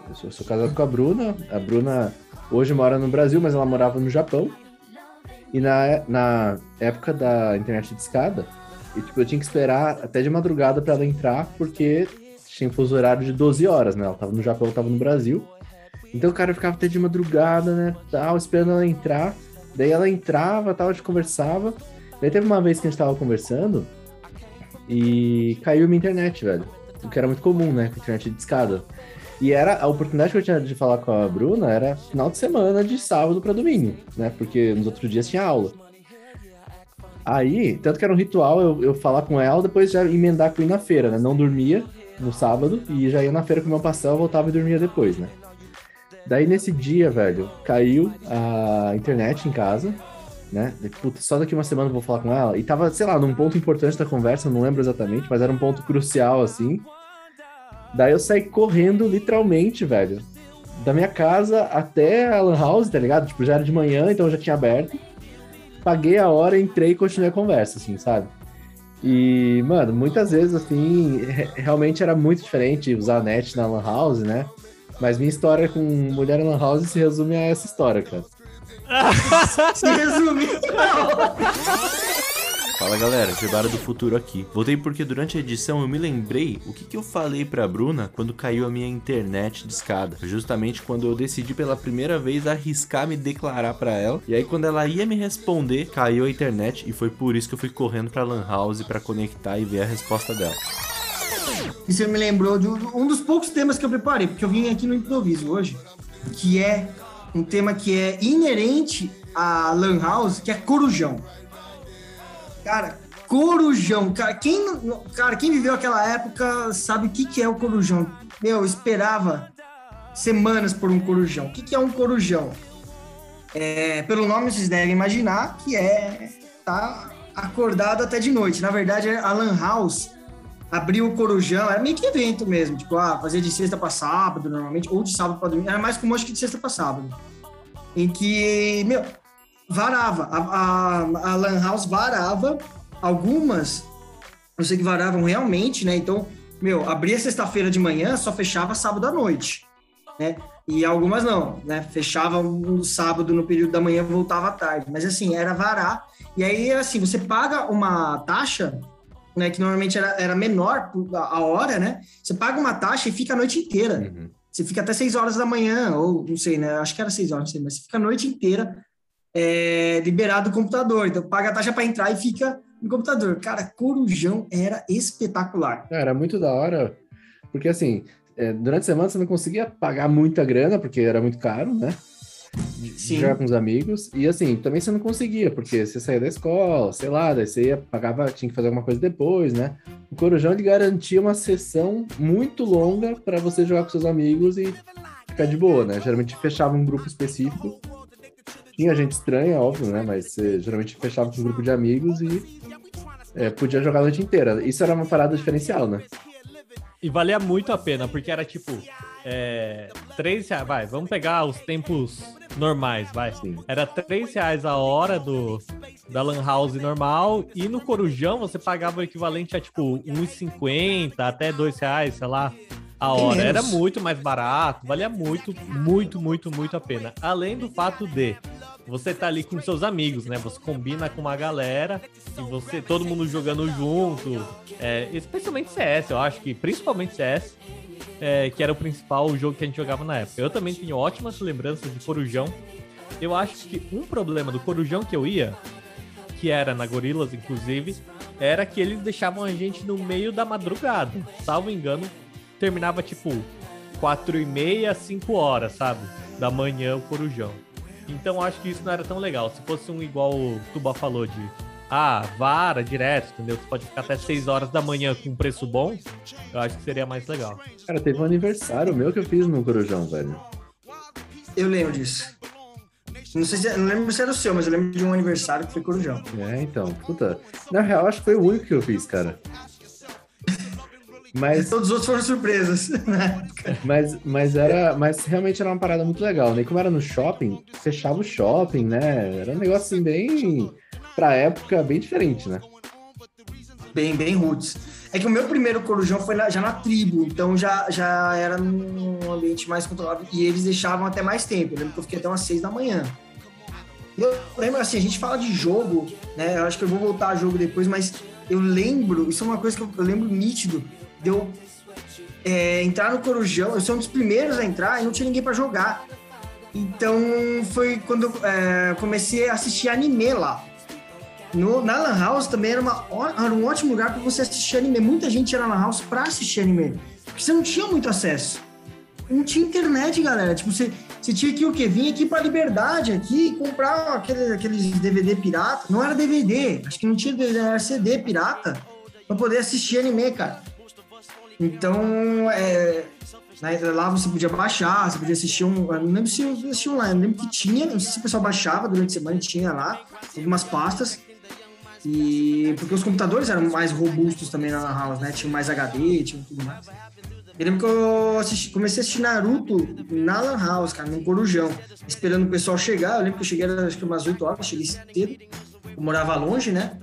Eu sou, sou casado com a Bruna. A Bruna hoje mora no Brasil, mas ela morava no Japão. E na, na época da internet de escada, e, tipo, eu tinha que esperar até de madrugada pra ela entrar, porque tinha um fuso horário de 12 horas, né? Ela tava no Japão, eu tava no Brasil. Então o cara ficava até de madrugada, né? Tal, esperando ela entrar. Daí ela entrava, tal, a gente conversava. Daí teve uma vez que a gente tava conversando e caiu minha internet, velho. O que era muito comum, né? Com internet de escada. E era a oportunidade que eu tinha de falar com a Bruna era final de semana, de sábado pra domingo, né? Porque nos outros dias tinha aula. Aí, tanto que era um ritual eu, eu falar com ela, depois já emendar com ir na feira, né? Não dormia no sábado e já ia na feira comer um pastel, voltava e dormia depois, né? Daí nesse dia, velho, caiu a internet em casa, né? Puta, só daqui uma semana eu vou falar com ela. E tava, sei lá, num ponto importante da conversa, não lembro exatamente, mas era um ponto crucial, assim. Daí eu saí correndo, literalmente, velho, da minha casa até a Lan House, tá ligado? Tipo, já era de manhã, então eu já tinha aberto. Paguei a hora, entrei e continuei a conversa, assim, sabe? E, mano, muitas vezes, assim, re- realmente era muito diferente usar a net na Lan House, né? Mas minha história com mulher na Lan House se resume a essa história, cara. Se resumir, Fala galera, Gebara do Futuro aqui. Voltei porque durante a edição eu me lembrei o que, que eu falei pra Bruna quando caiu a minha internet de escada. Justamente quando eu decidi pela primeira vez arriscar me declarar pra ela. E aí quando ela ia me responder, caiu a internet e foi por isso que eu fui correndo pra Lan House pra conectar e ver a resposta dela. Você me lembrou de um dos poucos temas que eu preparei, porque eu vim aqui no improviso hoje, que é um tema que é inerente à Lan House, que é corujão. Cara, corujão. Cara, quem, cara, quem viveu aquela época sabe o que, que é o corujão. Meu, eu esperava semanas por um corujão. O que, que é um corujão? É, pelo nome vocês devem imaginar que é tá acordado até de noite. Na verdade, a Lan House abriu o Corujão, era meio que evento mesmo, tipo, ah, fazia de sexta para sábado, normalmente, ou de sábado para domingo, era mais comum acho que de sexta para sábado. Em que, meu, varava, a, a, a Lan House varava, algumas, eu sei que varavam realmente, né, então, meu, abria sexta-feira de manhã, só fechava sábado à noite, né, e algumas não, né, fechava no sábado no período da manhã, voltava à tarde, mas assim, era varar, e aí, assim, você paga uma taxa, né, que normalmente era, era menor a a hora, né? Você paga uma taxa e fica a noite inteira. Uhum. Você fica até 6 horas da manhã, ou não sei, né? Acho que era 6 horas, não sei, mas você fica a noite inteira é, liberado do computador. Então paga a taxa para entrar e fica no computador. Cara, Corujão era espetacular. Era muito da hora, porque assim, é, durante a semana você não conseguia pagar muita grana, porque era muito caro, né? Sim. Jogar com os amigos. E assim, também você não conseguia, porque você saía da escola, sei lá, daí você ia, pagava, tinha que fazer alguma coisa depois, né? O Corujão ele garantia uma sessão muito longa para você jogar com seus amigos e ficar de boa, né? Geralmente fechava um grupo específico. Tinha gente estranha, óbvio, né? Mas você geralmente fechava com um grupo de amigos e é, podia jogar a noite inteira. Isso era uma parada diferencial, né? E valia muito a pena, porque era tipo. É, 3 reais. Vai, vamos pegar os tempos normais, vai. Sim. Era 3 reais a hora do, da Lan House normal. E no Corujão você pagava o equivalente a tipo 1,50 até 2 reais, sei lá. a hora. Era muito mais barato, valia muito, muito, muito, muito a pena. Além do fato de você tá ali com seus amigos, né? Você combina com uma galera e você, todo mundo jogando junto. é, especialmente CS, eu acho que principalmente CS, é, que era o principal jogo que a gente jogava na época. Eu também tenho ótimas lembranças de Corujão. Eu acho que um problema do Corujão que eu ia, que era na Gorilas, inclusive, era que eles deixavam a gente no meio da madrugada. Salvo engano, terminava tipo 4 e meia, 5 horas, sabe? Da manhã o Corujão. Então acho que isso não era tão legal. Se fosse um igual o Tuba falou de ah, vara direto, entendeu? Você pode ficar até 6 horas da manhã com um preço bom, eu acho que seria mais legal. Cara, teve um aniversário meu que eu fiz no Corujão, velho. Eu lembro disso. Não sei se não lembro se era o seu, mas eu lembro de um aniversário que foi Corujão. É, então, puta. Na real, acho que foi o único que eu fiz, cara. Mas, Todos os outros foram surpresas. né? mas, mas era, mas realmente era uma parada muito legal, né? E como era no shopping, fechava o shopping, né? Era um negócio assim bem, pra época, bem diferente, né? bem, bem roots. É que o meu primeiro corujão foi na- já na tribo, então já, já era num ambiente mais controlado e eles deixavam até mais tempo. Eu lembro que eu fiquei até umas seis da manhã. Eu lembro assim, a gente fala de jogo, né? Eu acho que eu vou voltar a jogo depois, mas eu lembro, isso é uma coisa que eu, eu lembro nítido, de eu é, entrar no corujão, eu sou um dos primeiros a entrar e não tinha ninguém pra jogar. Então foi quando é, comecei a assistir anime lá. No, na Lan House também era, uma, era um ótimo lugar para você assistir anime. Muita gente ia na Lan House para assistir anime. Porque você não tinha muito acesso. Não tinha internet, galera. Tipo, você, você tinha que o quê? Vir aqui pra Liberdade aqui comprar aquele, aqueles DVD pirata. Não era DVD, acho que não tinha DVD, era CD pirata pra poder assistir anime, cara. Então, é, né, lá você podia baixar, você podia assistir um. eu Não lembro se eu assistia online, eu lembro que tinha, não sei se o pessoal baixava durante a semana, tinha lá algumas pastas. E porque os computadores eram mais robustos também na House, né? Tinha mais HD, tinha tudo mais. Eu lembro que eu assisti- comecei a assistir Naruto na Lan House, cara, num corujão, esperando o pessoal chegar. Eu lembro que eu cheguei acho que umas 8 horas, cheguei cedo. Eu morava longe, né?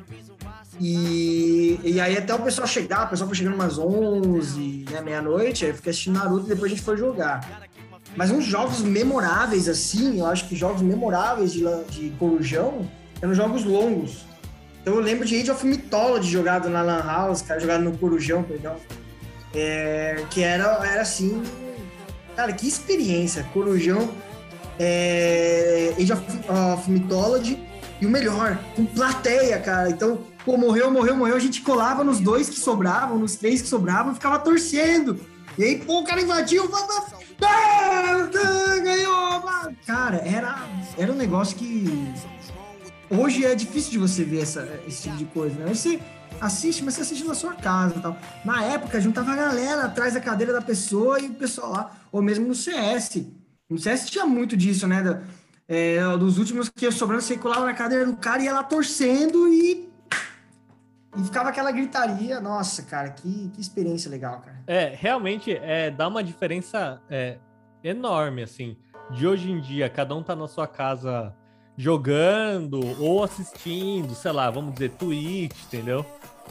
E, e aí até o pessoal chegar, o pessoal foi chegando umas 11, né, meia-noite, aí eu fiquei assistindo Naruto e depois a gente foi jogar. Mas uns jogos memoráveis, assim, eu acho que jogos memoráveis de, de corujão eram jogos longos. Então eu lembro de Age of Mythology jogado na Lan House, cara, jogado no Corujão, perdão. É, que era, era assim. Cara, que experiência. Corujão, é, Age of, of Mythology e o melhor, com plateia, cara. Então, pô, morreu, morreu, morreu. A gente colava nos dois que sobravam, nos três que sobravam, ficava torcendo. E aí, pô, o cara invadiu, ganhou. Cara, era, era um negócio que hoje é difícil de você ver essa, esse tipo de coisa, né? Você assiste, mas você assiste na sua casa e tal. Na época, juntava a galera atrás da cadeira da pessoa e o pessoal lá, ou mesmo no CS. No CS tinha muito disso, né? Da- é, dos últimos que eu sobrando, você colava na cadeira do cara e ia lá torcendo e. E ficava aquela gritaria. Nossa, cara, que, que experiência legal, cara. É, realmente é, dá uma diferença é, enorme, assim. De hoje em dia, cada um tá na sua casa jogando ou assistindo, sei lá, vamos dizer, Twitch, entendeu?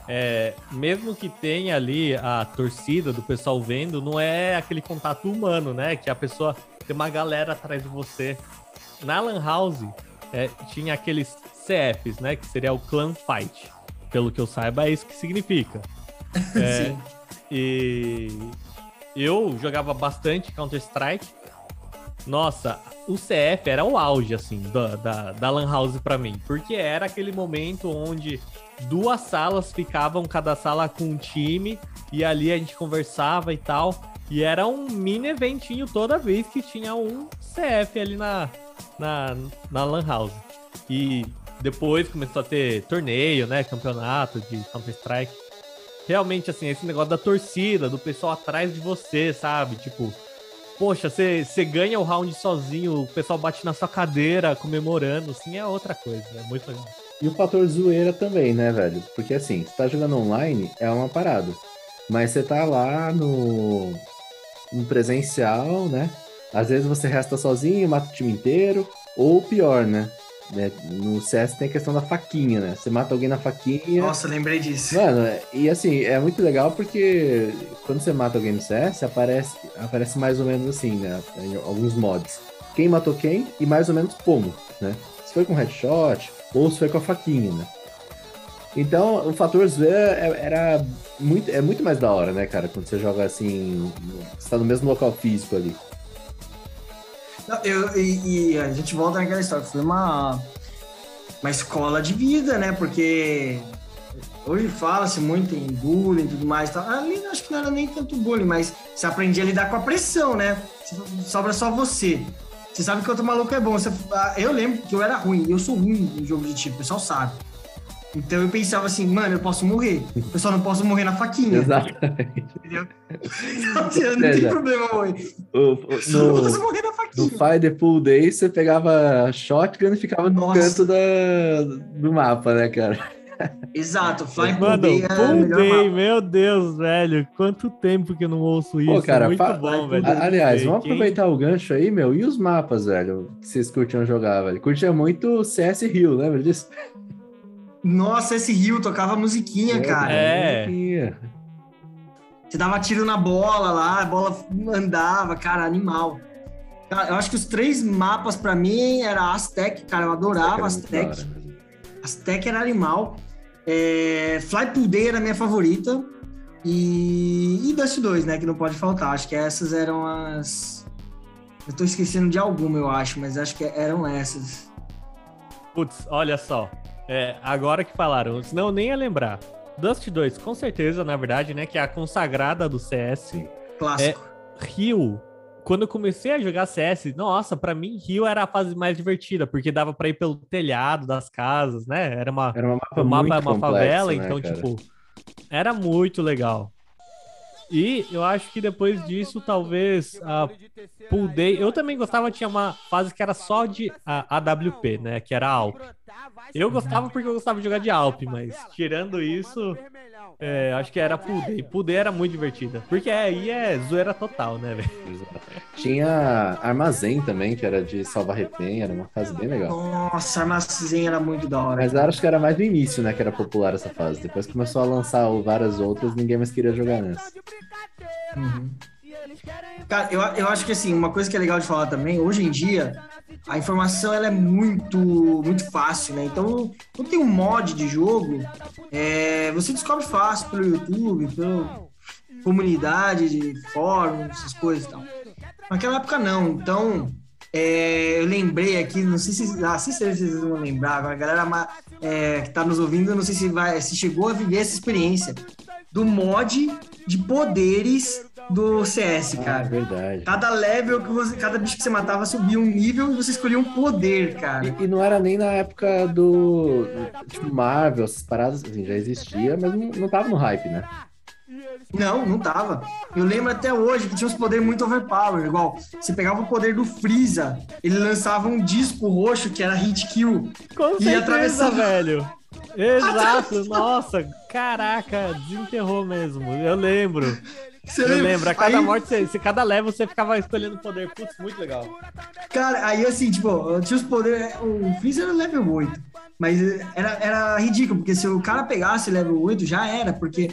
É, mesmo que tenha ali a torcida do pessoal vendo, não é aquele contato humano, né? Que a pessoa tem uma galera atrás de você. Na Lan House, é, tinha aqueles CFs, né? Que seria o Clan Fight. Pelo que eu saiba, é isso que significa. É, Sim. e eu jogava bastante Counter-Strike. Nossa, o CF era o auge, assim, da, da, da Lan House pra mim. Porque era aquele momento onde duas salas ficavam, cada sala com um time, e ali a gente conversava e tal. E era um mini eventinho toda vez que tinha um CF ali na, na, na Lan House. E depois começou a ter torneio, né? Campeonato de Counter-Strike realmente, assim, esse negócio da torcida, do pessoal atrás de você, sabe? Tipo, poxa, você ganha o round sozinho, o pessoal bate na sua cadeira comemorando, assim, é outra coisa, é muito legal. E o fator zoeira também, né, velho? Porque assim, você tá jogando online, é uma parada. Mas você tá lá no, no presencial, né? Às vezes você resta sozinho, mata o time inteiro. Ou pior, né? Né? No CS tem a questão da faquinha, né? Você mata alguém na faquinha. Nossa, lembrei disso. Mano, e assim, é muito legal porque quando você mata alguém no CS, aparece, aparece mais ou menos assim, né? Em alguns mods. Quem matou quem e mais ou menos como, né? Se foi com headshot ou se foi com a faquinha, né? Então, o fator zoeira é- era muito, é muito mais da hora, né, cara? Quando você joga assim, você tá no mesmo local físico ali. Eu, e, e a gente volta naquela história, foi uma, uma escola de vida, né? Porque hoje fala-se muito em bullying e tudo mais. tal. Ali acho que não era nem tanto bullying, mas você aprendia a lidar com a pressão, né? Sobra só você. Você sabe que outro maluco é bom. Você- ah, eu lembro que eu era ruim, eu sou ruim em jogo de tiro, o pessoal sabe. Então eu pensava assim, mano, eu posso morrer. Eu só não posso morrer na faquinha. Exatamente. Entendeu? Assim, não tem problema, morrer. O- o- Só não posso no, morrer na no faquinha. Fire the Pool Day, você pegava shotgun e ficava no Nossa. canto da, do mapa, né, cara? Exato, Fly Mano, Day é Day, mapa. meu Deus, velho. Quanto tempo que eu não ouço isso. cara, Muito bom, velho. Aliás, vamos. Quem- aproveitar o gancho aí, meu. E os mapas, velho, que vocês curtiam jogar, velho? Curtia muito CS Rio, lembra disso? Nossa, esse Rio tocava musiquinha, cara. É. Você dava tiro na bola lá, a bola andava, cara, animal. Eu acho que os três mapas pra mim era Aztec, cara, eu adorava Aztec. hora mesmo. Aztec era animal. É, Fly Pool Day era a minha favorita. E, e Dust 2, né, que não pode faltar. Acho que essas eram as... Eu tô esquecendo de alguma, eu acho, mas acho que eram essas. Putz, olha só. É, agora que falaram, senão eu nem ia lembrar. Dust 2, com certeza, na verdade, né? Que é a consagrada do CS. Clássico. Rio, quando eu comecei a jogar CS, nossa, pra mim Rio era a fase mais divertida, porque dava pra ir pelo telhado das casas, né? Era uma, Era uma mapa o mapa muito é uma complexo, favela, né, então, cara? tipo, era muito legal. E eu acho que depois disso, talvez a Pool Day. Eu também gostava, tinha uma fase que era só de AWP, né? Que era Alp. Eu gostava porque eu gostava de jogar de Alp, mas tirando isso, é, acho que era Pool Day. Pool Day era muito divertida. Porque aí é zoeira total, né, velho? Tinha armazém também, que era de salvar refém, era uma fase bem legal. Nossa, armazém era muito da hora. Mas acho que era mais no início, né, que era popular essa fase. Depois começou a lançar várias outras, ninguém mais queria jogar nessa. Uhum. Cara, eu, eu acho que assim, uma coisa que é legal de falar também, hoje em dia, a informação ela é muito, muito fácil, né? Então, quando tem um mod de jogo, é, você descobre fácil pelo YouTube, pela comunidade de fóruns, essas coisas e tal. Naquela época não, então é, eu lembrei aqui, não sei se, ah, se vocês vão lembrar, agora a galera é, que tá nos ouvindo, não sei se, vai, se chegou a viver essa experiência do mod de poderes do CS, Ah, cara. verdade. Cada level que você, cada bicho que você matava subia um nível e você escolhia um poder, cara. E, e não era nem na época do. Tipo, Marvel, essas paradas assim, já existia, mas não, não tava no hype, né? Não, não tava. Eu lembro até hoje que tinha uns poderes muito overpower, igual você pegava o poder do Freeza, ele lançava um disco roxo que era hit kill. Com E certeza, atravessava- velho. Exato, nossa, caraca, desenterrou mesmo. Eu lembro. Você Eu lembra? lembro, a cada Aí- morte, você, se cada level você ficava escolhendo poder. Putz, muito legal. Cara, aí assim, tipo, eu tinha os poderes. O Freeza era level 8. Mas era, era ridículo, porque se o cara pegasse level 8, já era, porque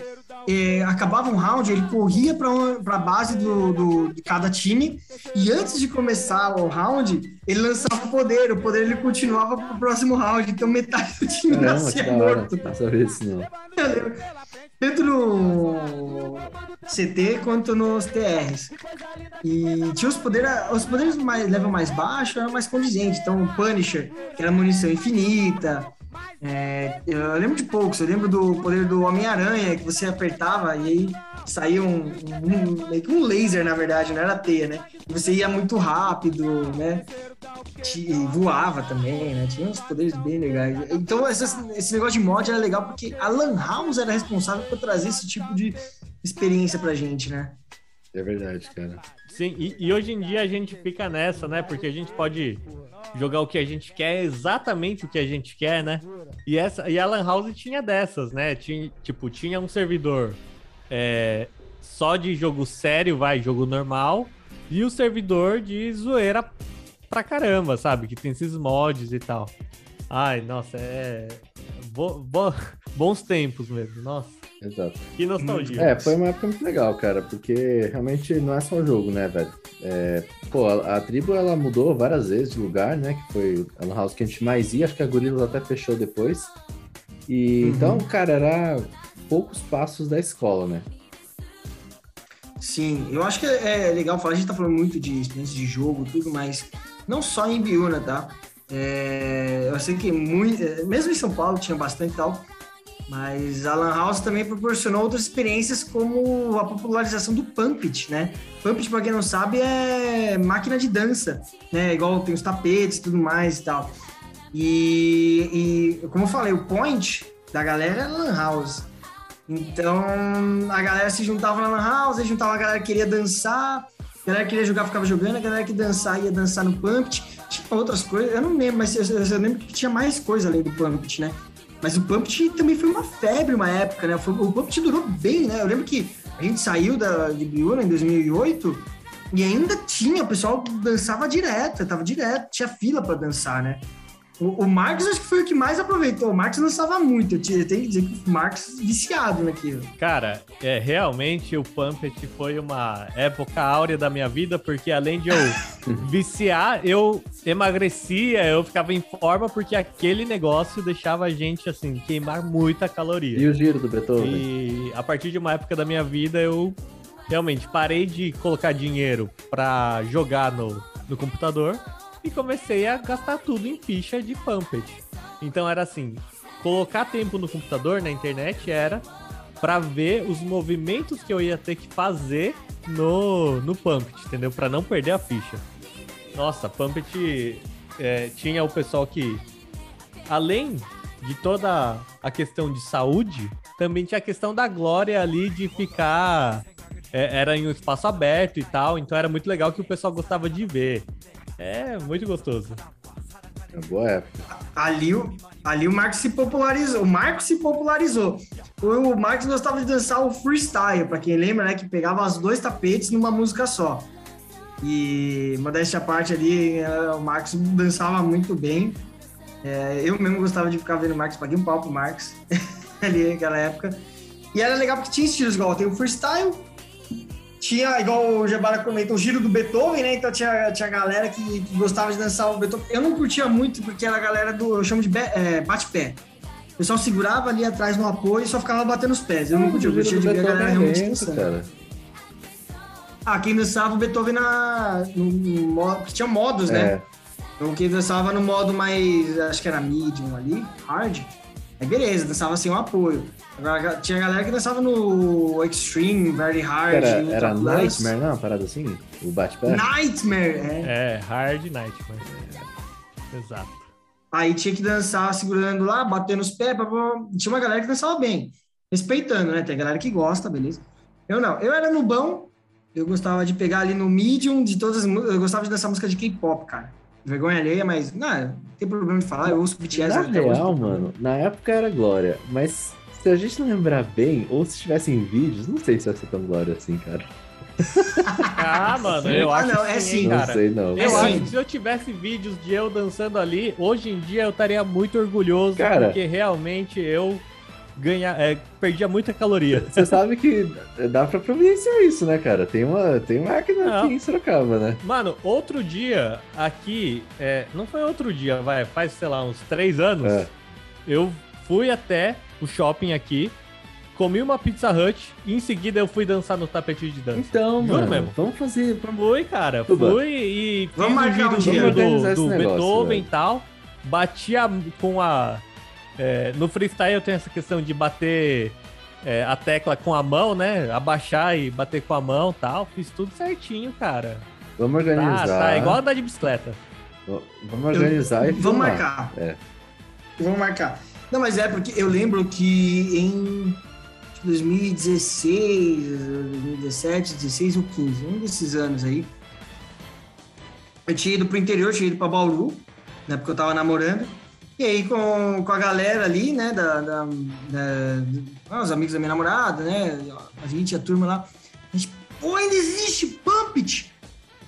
eh, acabava um round, ele corria um, pra base do, do- de cada time, e antes de começar o round, ele lançava o poder, o poder ele continuava pro próximo round, então metade do time Caramba, nascia morto. Não sabia disso, não. Tanto no CT quanto nos TRs. E tinha os poderes, os poderes mais level mais baixo eram mais condizentes. Então, o Punisher, que era munição infinita. É, eu lembro de poucos, eu lembro do poder do Homem-Aranha, que você apertava e aí saía um, um- meio que um laser, na verdade, não era teia, né? E você ia muito rápido, né? E voava também, né? Tinha uns poderes bem legais. Então, essas- esse negócio de mod era legal porque a Lan House era responsável por trazer esse tipo de experiência pra gente, né? É verdade, cara. Sim, e, e hoje em dia a gente fica nessa, né? Porque a gente pode jogar o que a gente quer, exatamente o que a gente quer, né? E, essa, e a Lan House tinha dessas, né? Tinha, tipo, tinha um servidor é, só de jogo sério, vai, jogo normal, e o servidor de zoeira pra caramba, sabe? Que tem esses mods e tal. Ai, nossa, é. Bo... Bo... Bons tempos mesmo, nossa. Exato. Que nostalgia. É, foi uma época muito legal, cara, porque realmente não é só um jogo, né, velho? É, pô, a, a, tribo ela mudou várias vezes de lugar, né? Que foi a Lan House que a gente mais ia, acho que a Gorillaz até fechou depois. E uhum. então, cara, era poucos passos da escola, né? Sim, eu acho que é legal falar, a gente tá falando muito de experiência de jogo, tudo, mas não só em Biúna, tá? É, eu sei que muito, mesmo em São Paulo tinha bastante tal, mas a Lan House também proporcionou outras experiências como a popularização do Pumpit, né? Pumpit, para quem não sabe, é máquina de dança, né? Igual tem os tapetes e tudo mais e tal. E, e, como eu falei, o point da galera é Lan House. Então, a galera se juntava na Lan House, juntava a galera que queria dançar, a galera que queria jogar ficava jogando, a galera que dançar ia dançar no Pumpit. Tinha outras coisas, eu não lembro, mas eu, eu lembro que tinha mais coisa além do Pumpit, né? Mas o Pumped também foi uma febre uma época, né? O Pumped durou bem, né? Eu lembro que a gente saiu da, de Biúna em 2008 e ainda tinha, o pessoal dançava direto, tava direto, tinha fila para dançar, né? O, o Marcos acho que foi o que mais aproveitou. O Marcos dançava muito. Eu tenho que dizer que o Marcos viciado naquilo. Cara, é, realmente o Pumpet foi uma época áurea da minha vida, porque além de eu viciar, eu emagrecia, eu ficava em forma, porque aquele negócio deixava a gente, assim, queimar muita caloria. E o giro do Beethoven? E a partir de uma época da minha vida, eu realmente parei de colocar dinheiro para jogar no, no computador e comecei a gastar tudo em ficha de Pumped. Então era assim, colocar tempo no computador, na internet, era para ver os movimentos que eu ia ter que fazer no, no Pumped, entendeu? Para não perder a ficha. Nossa, Pumped é, tinha o pessoal que, além de toda a questão de saúde, também tinha a questão da glória ali de ficar. É, era em um espaço aberto e tal, então era muito legal que o pessoal gostava de ver. É, muito gostoso. É boa época. Ali, ali o Marcos se popularizou. O Marcos se popularizou. O Marcos gostava de dançar o freestyle, para quem lembra, né? Que pegava os dois tapetes numa música só. E modéstia à parte ali, é, o Marcos dançava muito bem. É, eu mesmo gostava de ficar vendo o Marcos, paguei um pau pro Marcos ali naquela época. E era legal porque tinha estilos igual, tem o freestyle, tinha, igual o Gebara comentou, o giro do Beethoven, né? Então tinha, tinha galera que, que, gostava de dançar o Beethoven. Eu não curtia muito porque era a galera do, eu chamo de é, bate-pé. O pessoal segurava ali atrás no apoio e só ficava batendo os pés. Eu não curtia, eu curtia de ver a galera realmente dançando. Ah, quem dançava o Beethoven na, no, no tinha modos, né? É. Então quem dançava no modo mais, acho que era medium ali, hard, aí beleza, dançava sem o apoio. Agora, tinha galera que dançava no Extreme, Very Hard. Era, era Nightmare, não? Uma parada assim? O bate-pé? Nightmare, é. É, Hard Nightmare. É. Exato. Aí tinha que dançar segurando lá, batendo os pés. Tinha uma galera que dançava bem, respeitando, né? Tem galera que gosta, beleza. Eu não. Eu era no bom, eu gostava de pegar ali no medium de todas as músicas. Eu gostava de dançar música de K-pop, cara. Vergonha alheia, mas não, não tem problema de falar. Eu ouço BTS Na real, mano, na época era glória, mas se a gente lembrar bem, ou se tivessem vídeos, não sei se ia ser tão glória assim, cara. Ah, mano, eu ah, acho não, é sim, cara. Não sei, não. Eu é acho sim. que se eu tivesse vídeos de eu dançando ali, hoje em dia eu estaria muito orgulhoso, cara, porque realmente eu ganha, é, perdia muita caloria. Você sabe que dá pra providenciar isso, né, cara? Tem uma, tem máquina não. aqui em Sorocaba, né? Mano, outro dia aqui, é, não foi outro dia, vai, faz, sei lá, uns três anos, é. eu fui até o shopping aqui, comi uma Pizza Hut e em seguida eu fui dançar no tapete de dança. Então, Juro mano, mesmo. vamos fazer. Vamos... Fui, cara. Tuba. Fui e vamos marcar um dia. do, do Beethoven e tal. Batia com a... É, no freestyle eu tenho essa questão de bater é, a tecla com a mão, né? Abaixar e bater com a mão tal. Fiz tudo certinho, cara. Vamos organizar. Tá, tá igual andar de bicicleta. Vamos organizar eu, e Vamos marcar. É. Vamos marcar. Não, mas é porque eu lembro que em 2016, 2017, 16 ou 15, um desses anos aí, eu tinha ido pro interior, tinha ido pra Bauru, né, porque eu tava namorando, e aí com, com a galera ali, né, da, da, da, os amigos da minha namorada, né, a gente, a turma lá, a gente, pô, ainda existe Pump It!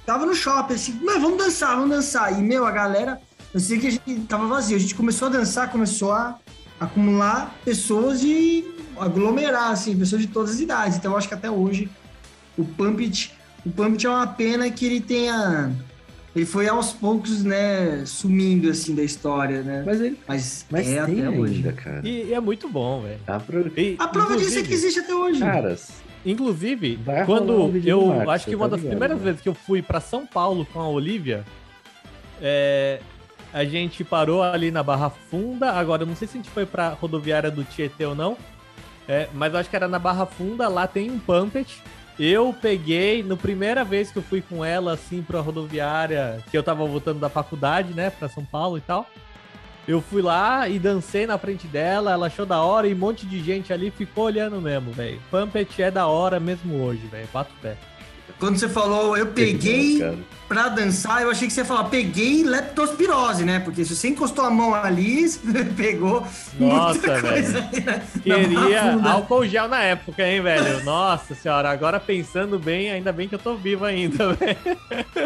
Tava no shopping, assim, mas vamos dançar, vamos dançar. E, meu, a galera Eu sei que a gente tava vazio. A gente começou a dançar, começou a acumular pessoas e aglomerar, assim, pessoas de todas as idades. Então, eu acho que até hoje o Pump It, o Pump It é uma pena que ele tenha ele foi aos poucos, né, sumindo assim da história, né? Mas ele Mas, mas é tem até ainda, hoje. cara. E, e é muito bom, velho. Pra... E, A prova disso é que inclusive- existe até hoje. Caras, Inclusive, Vai quando eu Marcos, acho que uma tá das ligado, primeiras né? vezes que eu fui pra São Paulo com a Olivia, é, a gente parou ali na Barra Funda. Agora, eu não sei se a gente foi pra rodoviária do Tietê ou não, é, mas eu acho que era na Barra Funda. Lá tem um Pumpet. Eu peguei, no primeira vez que eu fui com ela, assim, pra rodoviária, que eu tava voltando da faculdade, né, pra São Paulo e tal. Eu fui lá e dancei na frente dela, ela achou da hora e um monte de gente ali ficou olhando mesmo, velho. Pumpet é da hora mesmo hoje, velho. Bato pé. Quando você falou, eu peguei pra dançar, eu achei que você ia falar, peguei leptospirose, né? Porque se você encostou a mão ali, você pegou Nossa, muita coisa velho. Queria álcool gel na época, hein, velho? Nossa senhora, agora pensando bem, ainda bem que eu tô vivo ainda, velho.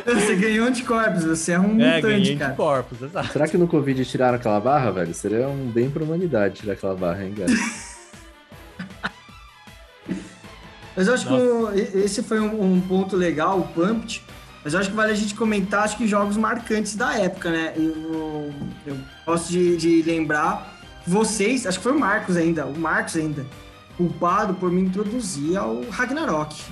Você ganhou anticorpos, você é um É, mutante, cara. de corpos, exato. Será que no Covid tiraram aquela barra, velho? Seria um bem pra humanidade tirar aquela barra, hein, cara? Mas eu acho que o- e- esse foi um, um ponto legal, o Pumped. Mas eu acho que vale a gente comentar, acho que jogos marcantes da época, né? Eu, eu gosto de, de lembrar vocês, acho que foi o Marcos ainda, o Marcos ainda, culpado por me introduzir ao Ragnarok.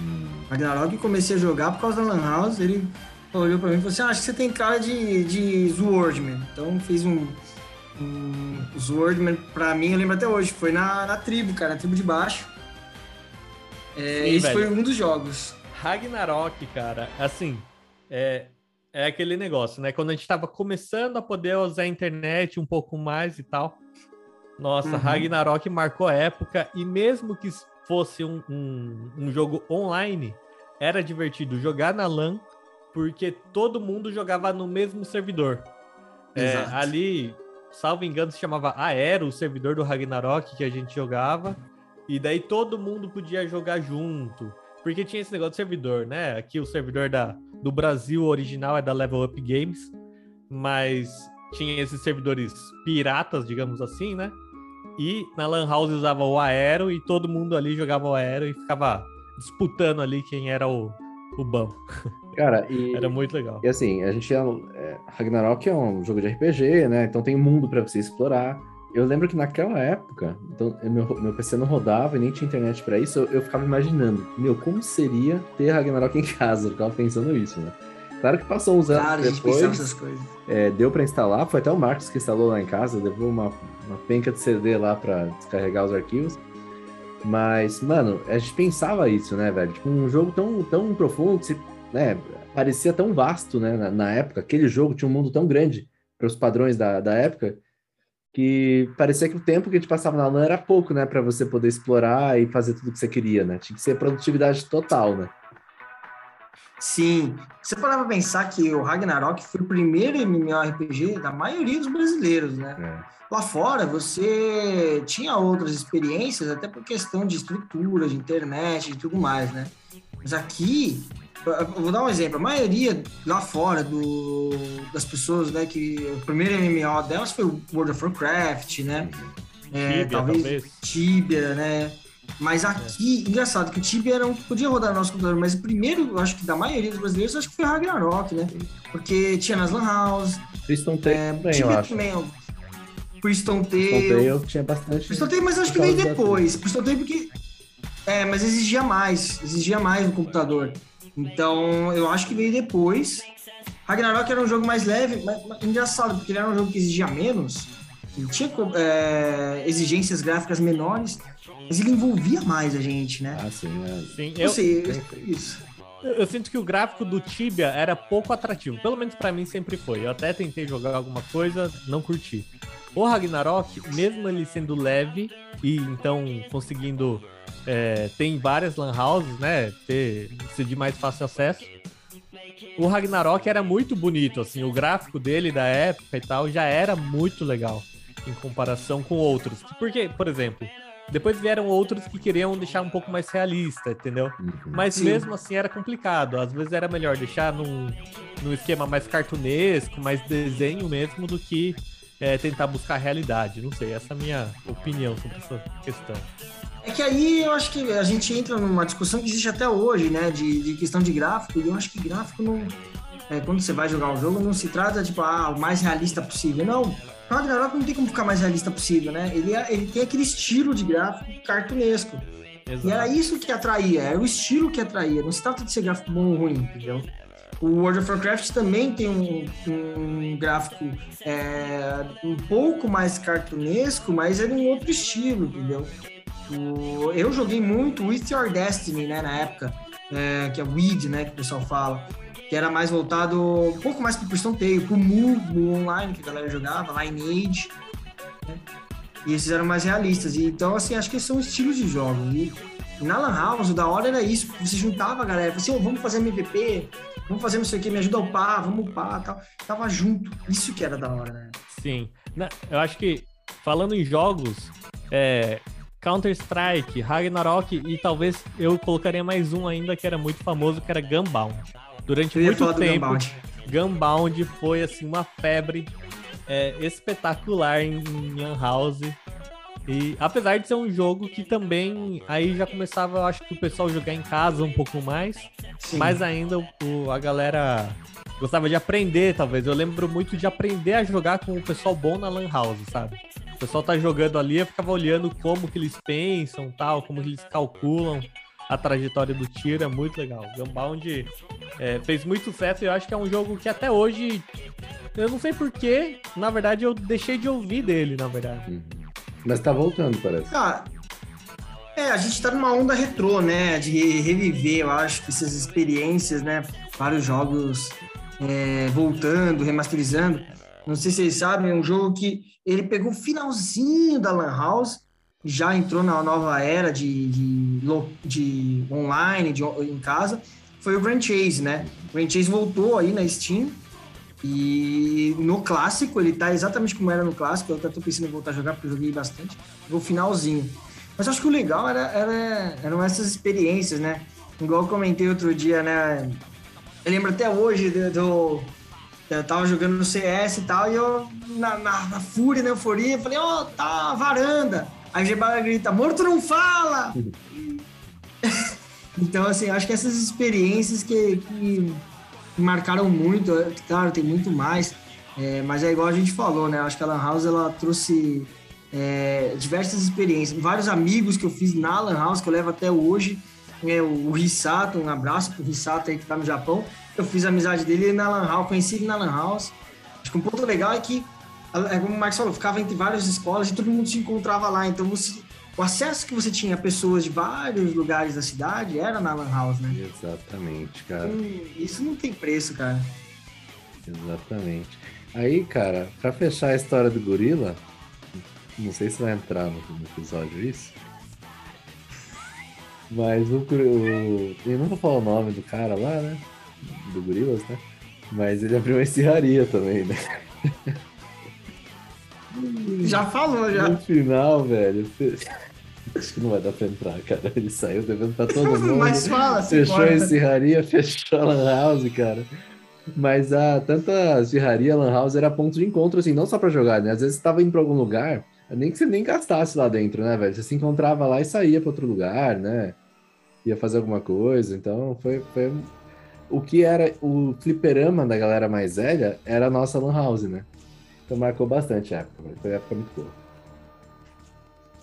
Ragnarok eu comecei a jogar por causa da Lan House, ele olhou pra mim e falou assim, ah, acho que você tem cara de, de Swordman. Então fiz um, um Swordman, pra mim, eu lembro até hoje, foi na, na tribo, cara, na tribo de baixo. É, Sim, esse velho. foi um dos jogos. Ragnarok, cara, assim, é, é aquele negócio, né? Quando a gente tava começando a poder usar a internet um pouco mais e tal. Nossa, Uhum. Ragnarok marcou a época e mesmo que fosse um, um, um jogo online, era divertido jogar na LAN, porque todo mundo jogava no mesmo servidor. É, ali, salvo engano, se chamava Aero, o servidor do Ragnarok que a gente jogava. E daí todo mundo podia jogar junto. Porque tinha esse negócio de servidor, né? Aqui o servidor da, do Brasil original é da Level Up Games. Mas tinha esses servidores piratas, digamos assim, né? E na Lan House usava o Aero e todo mundo ali jogava o Aero e ficava disputando ali quem era o, o bom. Cara, e, Era muito legal. e assim, a gente tinha. é, Ragnarok é um jogo de RPG, né? Então tem um mundo pra você explorar. Eu lembro que naquela época, então, meu, meu PC não rodava e nem tinha internet pra isso, eu, eu ficava imaginando, meu, como seria ter Ragnarok em casa? Eu ficava pensando isso, né? Claro que passou uns anos Cara, a gente depois, essas coisas. é, deu pra instalar, foi até o Marcos que instalou lá em casa, levou uma, uma penca de CD lá pra descarregar os arquivos. Mas, mano, a gente pensava isso, né, velho? Tipo, um jogo tão, tão profundo, que se, né, parecia tão vasto, né, na, na época. Aquele jogo tinha um mundo tão grande para os padrões da, da época, que parecia que o tempo que a gente passava na LAN era pouco, né, para você poder explorar e fazer tudo que você queria, né? Tinha que ser produtividade total, né? Sim. Você parava pensar que o Ragnarok foi o primeiro MMORPG da maioria dos brasileiros, né? É. Lá fora, você tinha outras experiências, até por questão de estrutura, de internet e tudo mais, né? Mas aqui, vou dar um exemplo. A maioria lá fora do, das pessoas, né, que o primeiro MMO delas foi o World of Warcraft, né? É, Tibia, talvez. Tibia, né? Mas aqui, engraçado que o Tibia era um que podia rodar no nosso computador, mas o primeiro, eu acho que da maioria dos brasileiros, eu acho que foi Ragnarok, né? Porque tinha nas Lan House, Priston Tale é, também, eu Tibia acho. também. Priston Priston Tale. Tale tinha bastante... Priston Tale, mas eu acho que veio depois. Priston Tale porque... É, mas exigia mais, exigia mais no computador. Então, eu acho que veio depois. Ragnarok era um jogo mais leve, mas, mas engraçado, porque ele era um jogo que exigia menos. Ele tinha é, exigências gráficas menores, mas ele envolvia mais a gente, né? Ah, sim, né? Sim, Eu eu, sei, isso. Eu, eu sinto que o gráfico do Tibia era pouco atrativo. Pelo menos pra mim sempre foi. Eu até tentei jogar alguma coisa, não curti. O Ragnarok, mesmo ele sendo leve e então conseguindo é, tem várias lan houses, né? Ter ser de mais fácil acesso. O Ragnarok era muito bonito, assim, o gráfico dele da época e tal já era muito legal em comparação com outros. Porque, por exemplo, Depois vieram outros que queriam deixar um pouco mais realista, entendeu? Uhum. Mas Sim. mesmo assim era complicado. Às vezes era melhor deixar num, num esquema mais cartunesco, mais desenho mesmo, do que é, tentar buscar a realidade. Não sei, essa é a minha opinião sobre essa questão. É que aí eu acho que a gente entra numa discussão que existe até hoje, né? De, de questão de gráfico, e eu acho que gráfico não. é, quando você vai jogar um jogo, não se trata, tipo, ah, o mais realista possível. Não. O Ragnarok não tem como ficar mais realista possível, né? Ele, é- ele tem aquele estilo de gráfico cartunesco. E era Exato. isso que atraía, era o estilo que atraía. Não se trata de ser gráfico bom ou ruim, entendeu? O World of Warcraft também tem um, um gráfico é, um pouco mais cartunesco, mas é de um outro estilo, entendeu? O- eu joguei muito With Your Destiny, né, na época, é, que é Weed, né, que o pessoal fala, que era mais voltado um pouco mais pro Tale, pro Mu, no online que a galera jogava, Lineage, né? E esses eram mais realistas. E, então, assim, acho que são estilos de jogo. E, e na Lan House, o da hora era isso, você juntava a galera, assim, "Ô, vamos fazer MVP, vamos fazer não sei o que, me ajuda a upar, vamos upar tal. Tava junto. Isso que era da hora, né? Sim. Eu acho que, falando em jogos, é, Counter-Strike, Ragnarok e talvez eu colocaria mais um ainda que era muito famoso, que era Gunbound. Durante muito tempo, Gunbound. Gunbound foi assim uma febre é, espetacular em, em House. E apesar de ser um jogo que também aí já começava, eu acho que o pessoal jogar em casa um pouco mais, Sim. mas ainda o- a galera gostava de aprender, talvez. Eu lembro muito de aprender a jogar com o pessoal bom na Lan House, sabe? O pessoal tá jogando ali, eu ficava olhando como que eles pensam, tal, como que eles calculam a trajetória do tiro, é muito legal. Gunbound é, fez muito sucesso e eu acho que é um jogo que até hoje eu não sei porquê, na verdade eu deixei de ouvir dele, na verdade. Uhum. Mas tá voltando, parece. Ah, é, a gente tá numa onda retrô, né? De reviver, eu acho, essas experiências, né? Vários jogos é, voltando, remasterizando. Não sei se vocês sabem, é um jogo que ele pegou o finalzinho da Lan House, já entrou na nova era de, de, de online, de, em casa. Foi o Grand Chase, né? O Grand Chase voltou aí na Steam. E no clássico, ele tá exatamente como era no clássico. Eu até tô pensando em voltar a jogar, porque eu joguei bastante. No finalzinho. Mas acho que o legal era, era- eram essas experiências, né? Igual eu comentei outro dia, né? Eu lembro até hoje do. do- eu tava jogando no CS e tal, e eu, na, na, na fúria, na euforia, falei, ó, tá a varanda. Aí o Gebara grita, morto não fala! então, assim, acho que essas experiências que, que marcaram muito, é, claro, tem muito mais, é, mas é igual a gente falou, né? Acho que a Lan House, ela trouxe é, diversas experiências. Vários amigos que eu fiz na Lan House, que eu levo até hoje. É, o Risato, um abraço pro Risato aí que tá no Japão. Eu fiz amizade dele na Lan House, conheci ele na Lan House. Acho que um ponto legal é que, é como o Marcos falou, ficava entre várias escolas e todo mundo se encontrava lá. Então, você, o acesso que você tinha a pessoas de vários lugares da cidade era na Lan House, né? Exatamente, cara. Hum, isso não tem preço, cara. Exatamente. Aí, cara, pra fechar a história do gorila, não sei se vai entrar no, episódio isso. Mas o, o. Eu não vou falar o nome do cara lá, né? Do Gorilas, né? Mas ele abriu uma estirraria também, né? Já falou, já. No final, velho. Acho que não vai dar pra entrar, cara. Ele saiu devendo pra todo mundo. Mas fala, Fechou a importa. estirraria, fechou a Lan House, cara. Mas a tanta estirraria, Lan House era ponto de encontro, assim, não só pra jogar, né? Às vezes você tava indo pra algum lugar, nem que você nem gastasse lá dentro, né, velho? Você se encontrava lá e saía pra outro lugar, né? Ia fazer alguma coisa. Então, foi, foi... O que era o fliperama da galera mais velha era a nossa Lan House, né? Então marcou bastante a época. Foi uma época muito boa.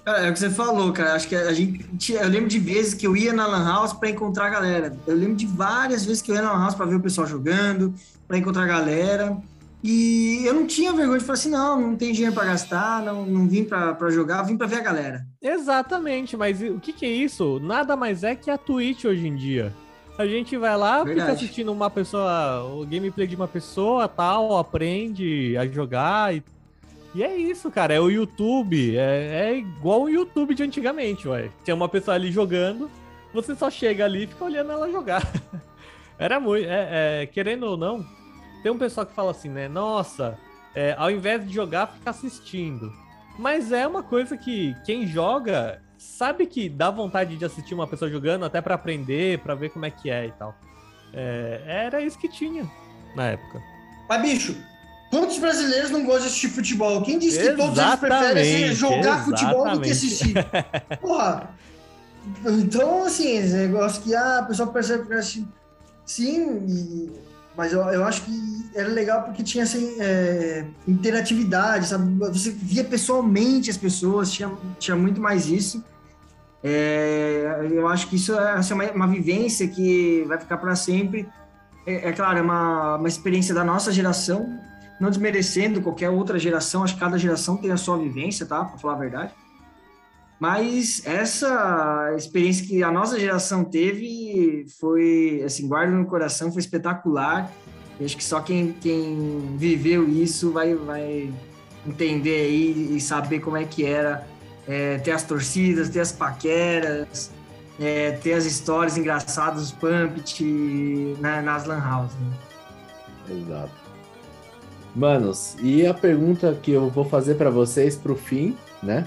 Cara, é o que você falou, cara. Acho que a gente. tinha- Eu lembro de vezes que eu ia na Lan House pra encontrar a galera. Eu lembro de várias vezes que eu ia na Lan House pra ver o pessoal jogando, pra encontrar a galera. E eu não tinha vergonha de falar assim: não, não tem dinheiro pra gastar, não, não vim pra, pra jogar, vim pra ver a galera. Exatamente, mas o que, que é isso? Nada mais é que a Twitch hoje em dia. A gente vai lá, fica Verdade. assistindo uma pessoa, o gameplay de uma pessoa, tal, aprende a jogar e, e é isso, cara. É o YouTube, é, é igual o YouTube de antigamente, ué. Tinha uma pessoa ali jogando, você só chega ali e fica olhando ela jogar. Era muito, é, é, querendo ou não, tem um pessoal que fala assim, né? Nossa, é, ao invés de jogar, fica assistindo. Mas é uma coisa que quem joga sabe que dá vontade de assistir uma pessoa jogando até pra aprender, pra ver como é que é e tal. É, era isso que tinha na época. Mas, bicho, quantos brasileiros não gostam de assistir futebol? Quem disse que todos eles preferem jogar futebol do que assistir? Porra! Então, assim, esse negócio que ah, a pessoa percebe que. Sim, e... mas eu, eu acho que era legal porque tinha assim, é, interatividade, sabe? Você via pessoalmente as pessoas, tinha, tinha muito mais isso. É, eu acho que isso é assim, uma, uma vivência que vai ficar para sempre. É, é, claro, é uma, uma experiência da nossa geração, não desmerecendo qualquer outra geração, acho que cada geração tem a sua vivência, tá? Para falar a verdade. Mas essa experiência que a nossa geração teve foi, assim, guarda no coração, foi espetacular. Eu acho que só quem, quem viveu isso vai, vai entender aí e saber como é que era é, ter as torcidas, ter as paqueras, é, ter as histórias engraçadas, os pumpit né, nas lan house. Né? Exato. Manos, e a pergunta que eu vou fazer para vocês pro fim, né?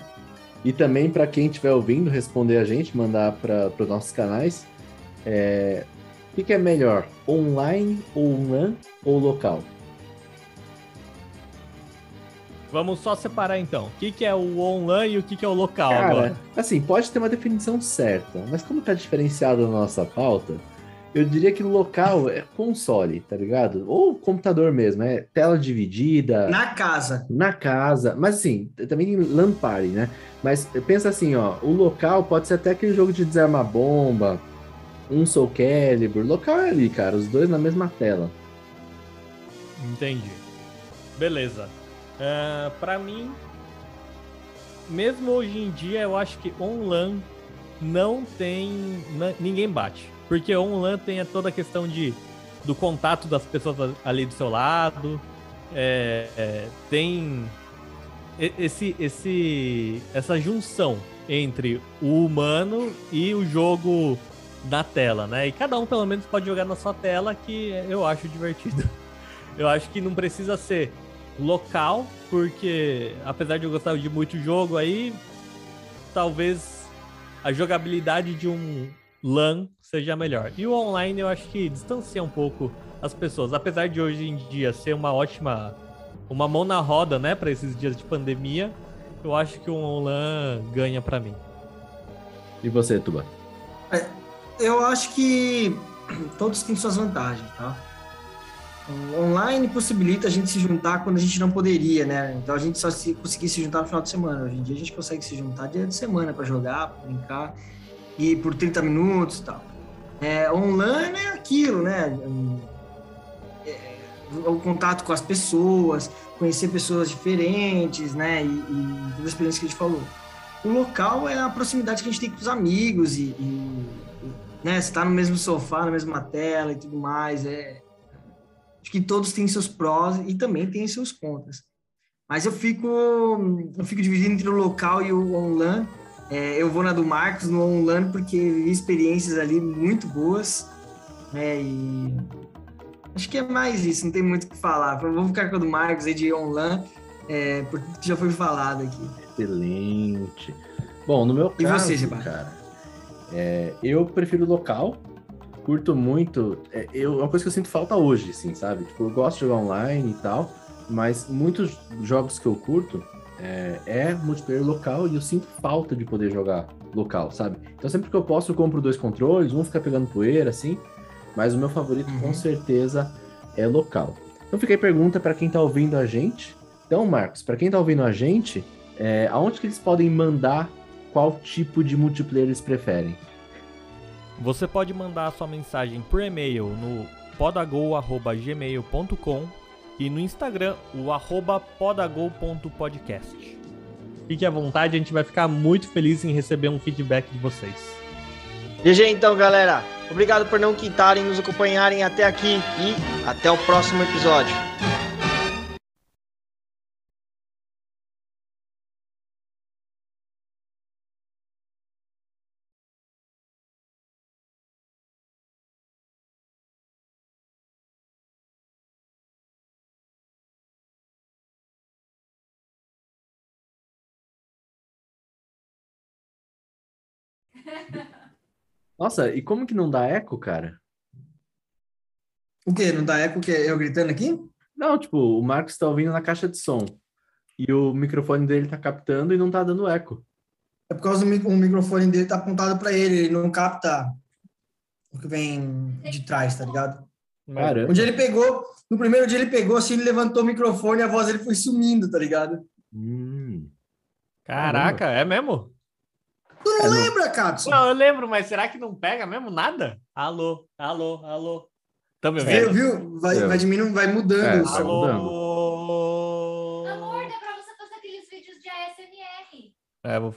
E também para quem estiver ouvindo responder a gente, mandar para os nossos canais. É, o que, é melhor, online ou LAN ou local? Vamos só separar então. O que, que é o online e o que, que é o local Cara, agora? Assim, pode ter uma definição certa, mas como está diferenciado na nossa pauta, eu diria que local é console, tá ligado? Ou computador mesmo, é tela dividida. Na casa. Na casa. Mas assim, também tem LAN party, né? Mas pensa assim, ó, o local pode ser até aquele jogo de desarmar bomba, um Soul Calibur. Local é ali, cara, os dois na mesma tela. Entendi. Beleza. Uh, para mim, mesmo hoje em dia, eu acho que online não tem. ninguém bate. Porque online tem toda a questão de, do contato das pessoas ali do seu lado. É, é, tem esse, esse, essa junção entre o humano e o jogo na tela, né? E cada um pelo menos pode jogar na sua tela, que eu acho divertido. Eu acho que não precisa ser local, porque apesar de eu gostar de muito jogo aí, talvez a jogabilidade de um LAN seja melhor. E o online eu acho que distancia um pouco as pessoas, apesar de hoje em dia ser uma ótima uma mão na roda, né, para esses dias de pandemia, eu acho que o LAN ganha para mim. E você, Tuba? É, eu acho que todos têm suas vantagens, tá? online possibilita a gente se juntar quando a gente não poderia, né? Então a gente só se conseguia se juntar no final de semana. Hoje em dia a gente consegue se juntar dia de semana para jogar, pra brincar e por 30 minutos e tal. É, online é aquilo, né? É, é, o contato com as pessoas, conhecer pessoas diferentes, né? E, e toda a experiência que a gente falou. O local é a proximidade que a gente tem com os amigos e, e né? Você tá no mesmo sofá, na mesma tela e tudo mais. É, Acho que todos têm seus prós e também têm seus contras. Mas eu fico, eu fico dividido entre o local e o online. É, eu vou na do Marcos, no online, porque vi experiências ali muito boas. Né, e acho que é mais isso, não tem muito o que falar. vou ficar com a do Marcos aí de online, é, porque já foi falado aqui. Excelente. Bom, no meu caso, e você, cara, é, eu prefiro local, curto muito. É, eu, uma coisa que eu sinto falta hoje, assim, sabe? Tipo, eu gosto de jogar online e tal, mas muitos jogos que eu curto é, é, multiplayer local e eu sinto falta de poder jogar local, sabe? Então sempre que eu posso, eu compro dois controles, um fica pegando poeira, assim, mas o meu favorito uhum. com certeza é local. Então fica aí pergunta para quem tá ouvindo a gente. Então, Marcos, para quem tá ouvindo a gente, é, aonde que eles podem mandar qual tipo de multiplayer eles preferem? Você pode mandar a sua mensagem por e-mail no podagol.gmail.com e no Instagram o arroba podagol.podcast. Fique à vontade, a gente vai ficar muito feliz em receber um feedback de vocês. GG então, galera. Obrigado por não quitarem, nos acompanharem até aqui e até o próximo episódio. Nossa, e como que não dá eco, cara? O quê? Não dá eco que eu gritando aqui? Não, tipo, o Marcos tá ouvindo na caixa de som. E o microfone dele tá captando e não tá dando eco. É por causa do o microfone dele tá apontado para ele, ele não capta o que vem de trás, tá ligado? Caramba. Um dia ele pegou, no primeiro dia ele pegou assim, ele levantou o microfone e a voz dele foi sumindo, tá ligado? Hum. Caraca, é mesmo? Tu não É, lembra, Katsu? Não, eu lembro, mas será que não pega mesmo nada? Alô, alô, alô. Tá me Viu, ouvindo? viu? Vai, É. vai diminuindo, vai mudando É, som. alô. Alô. Amor, dá pra você fazer aqueles vídeos de ASMR. É, vou...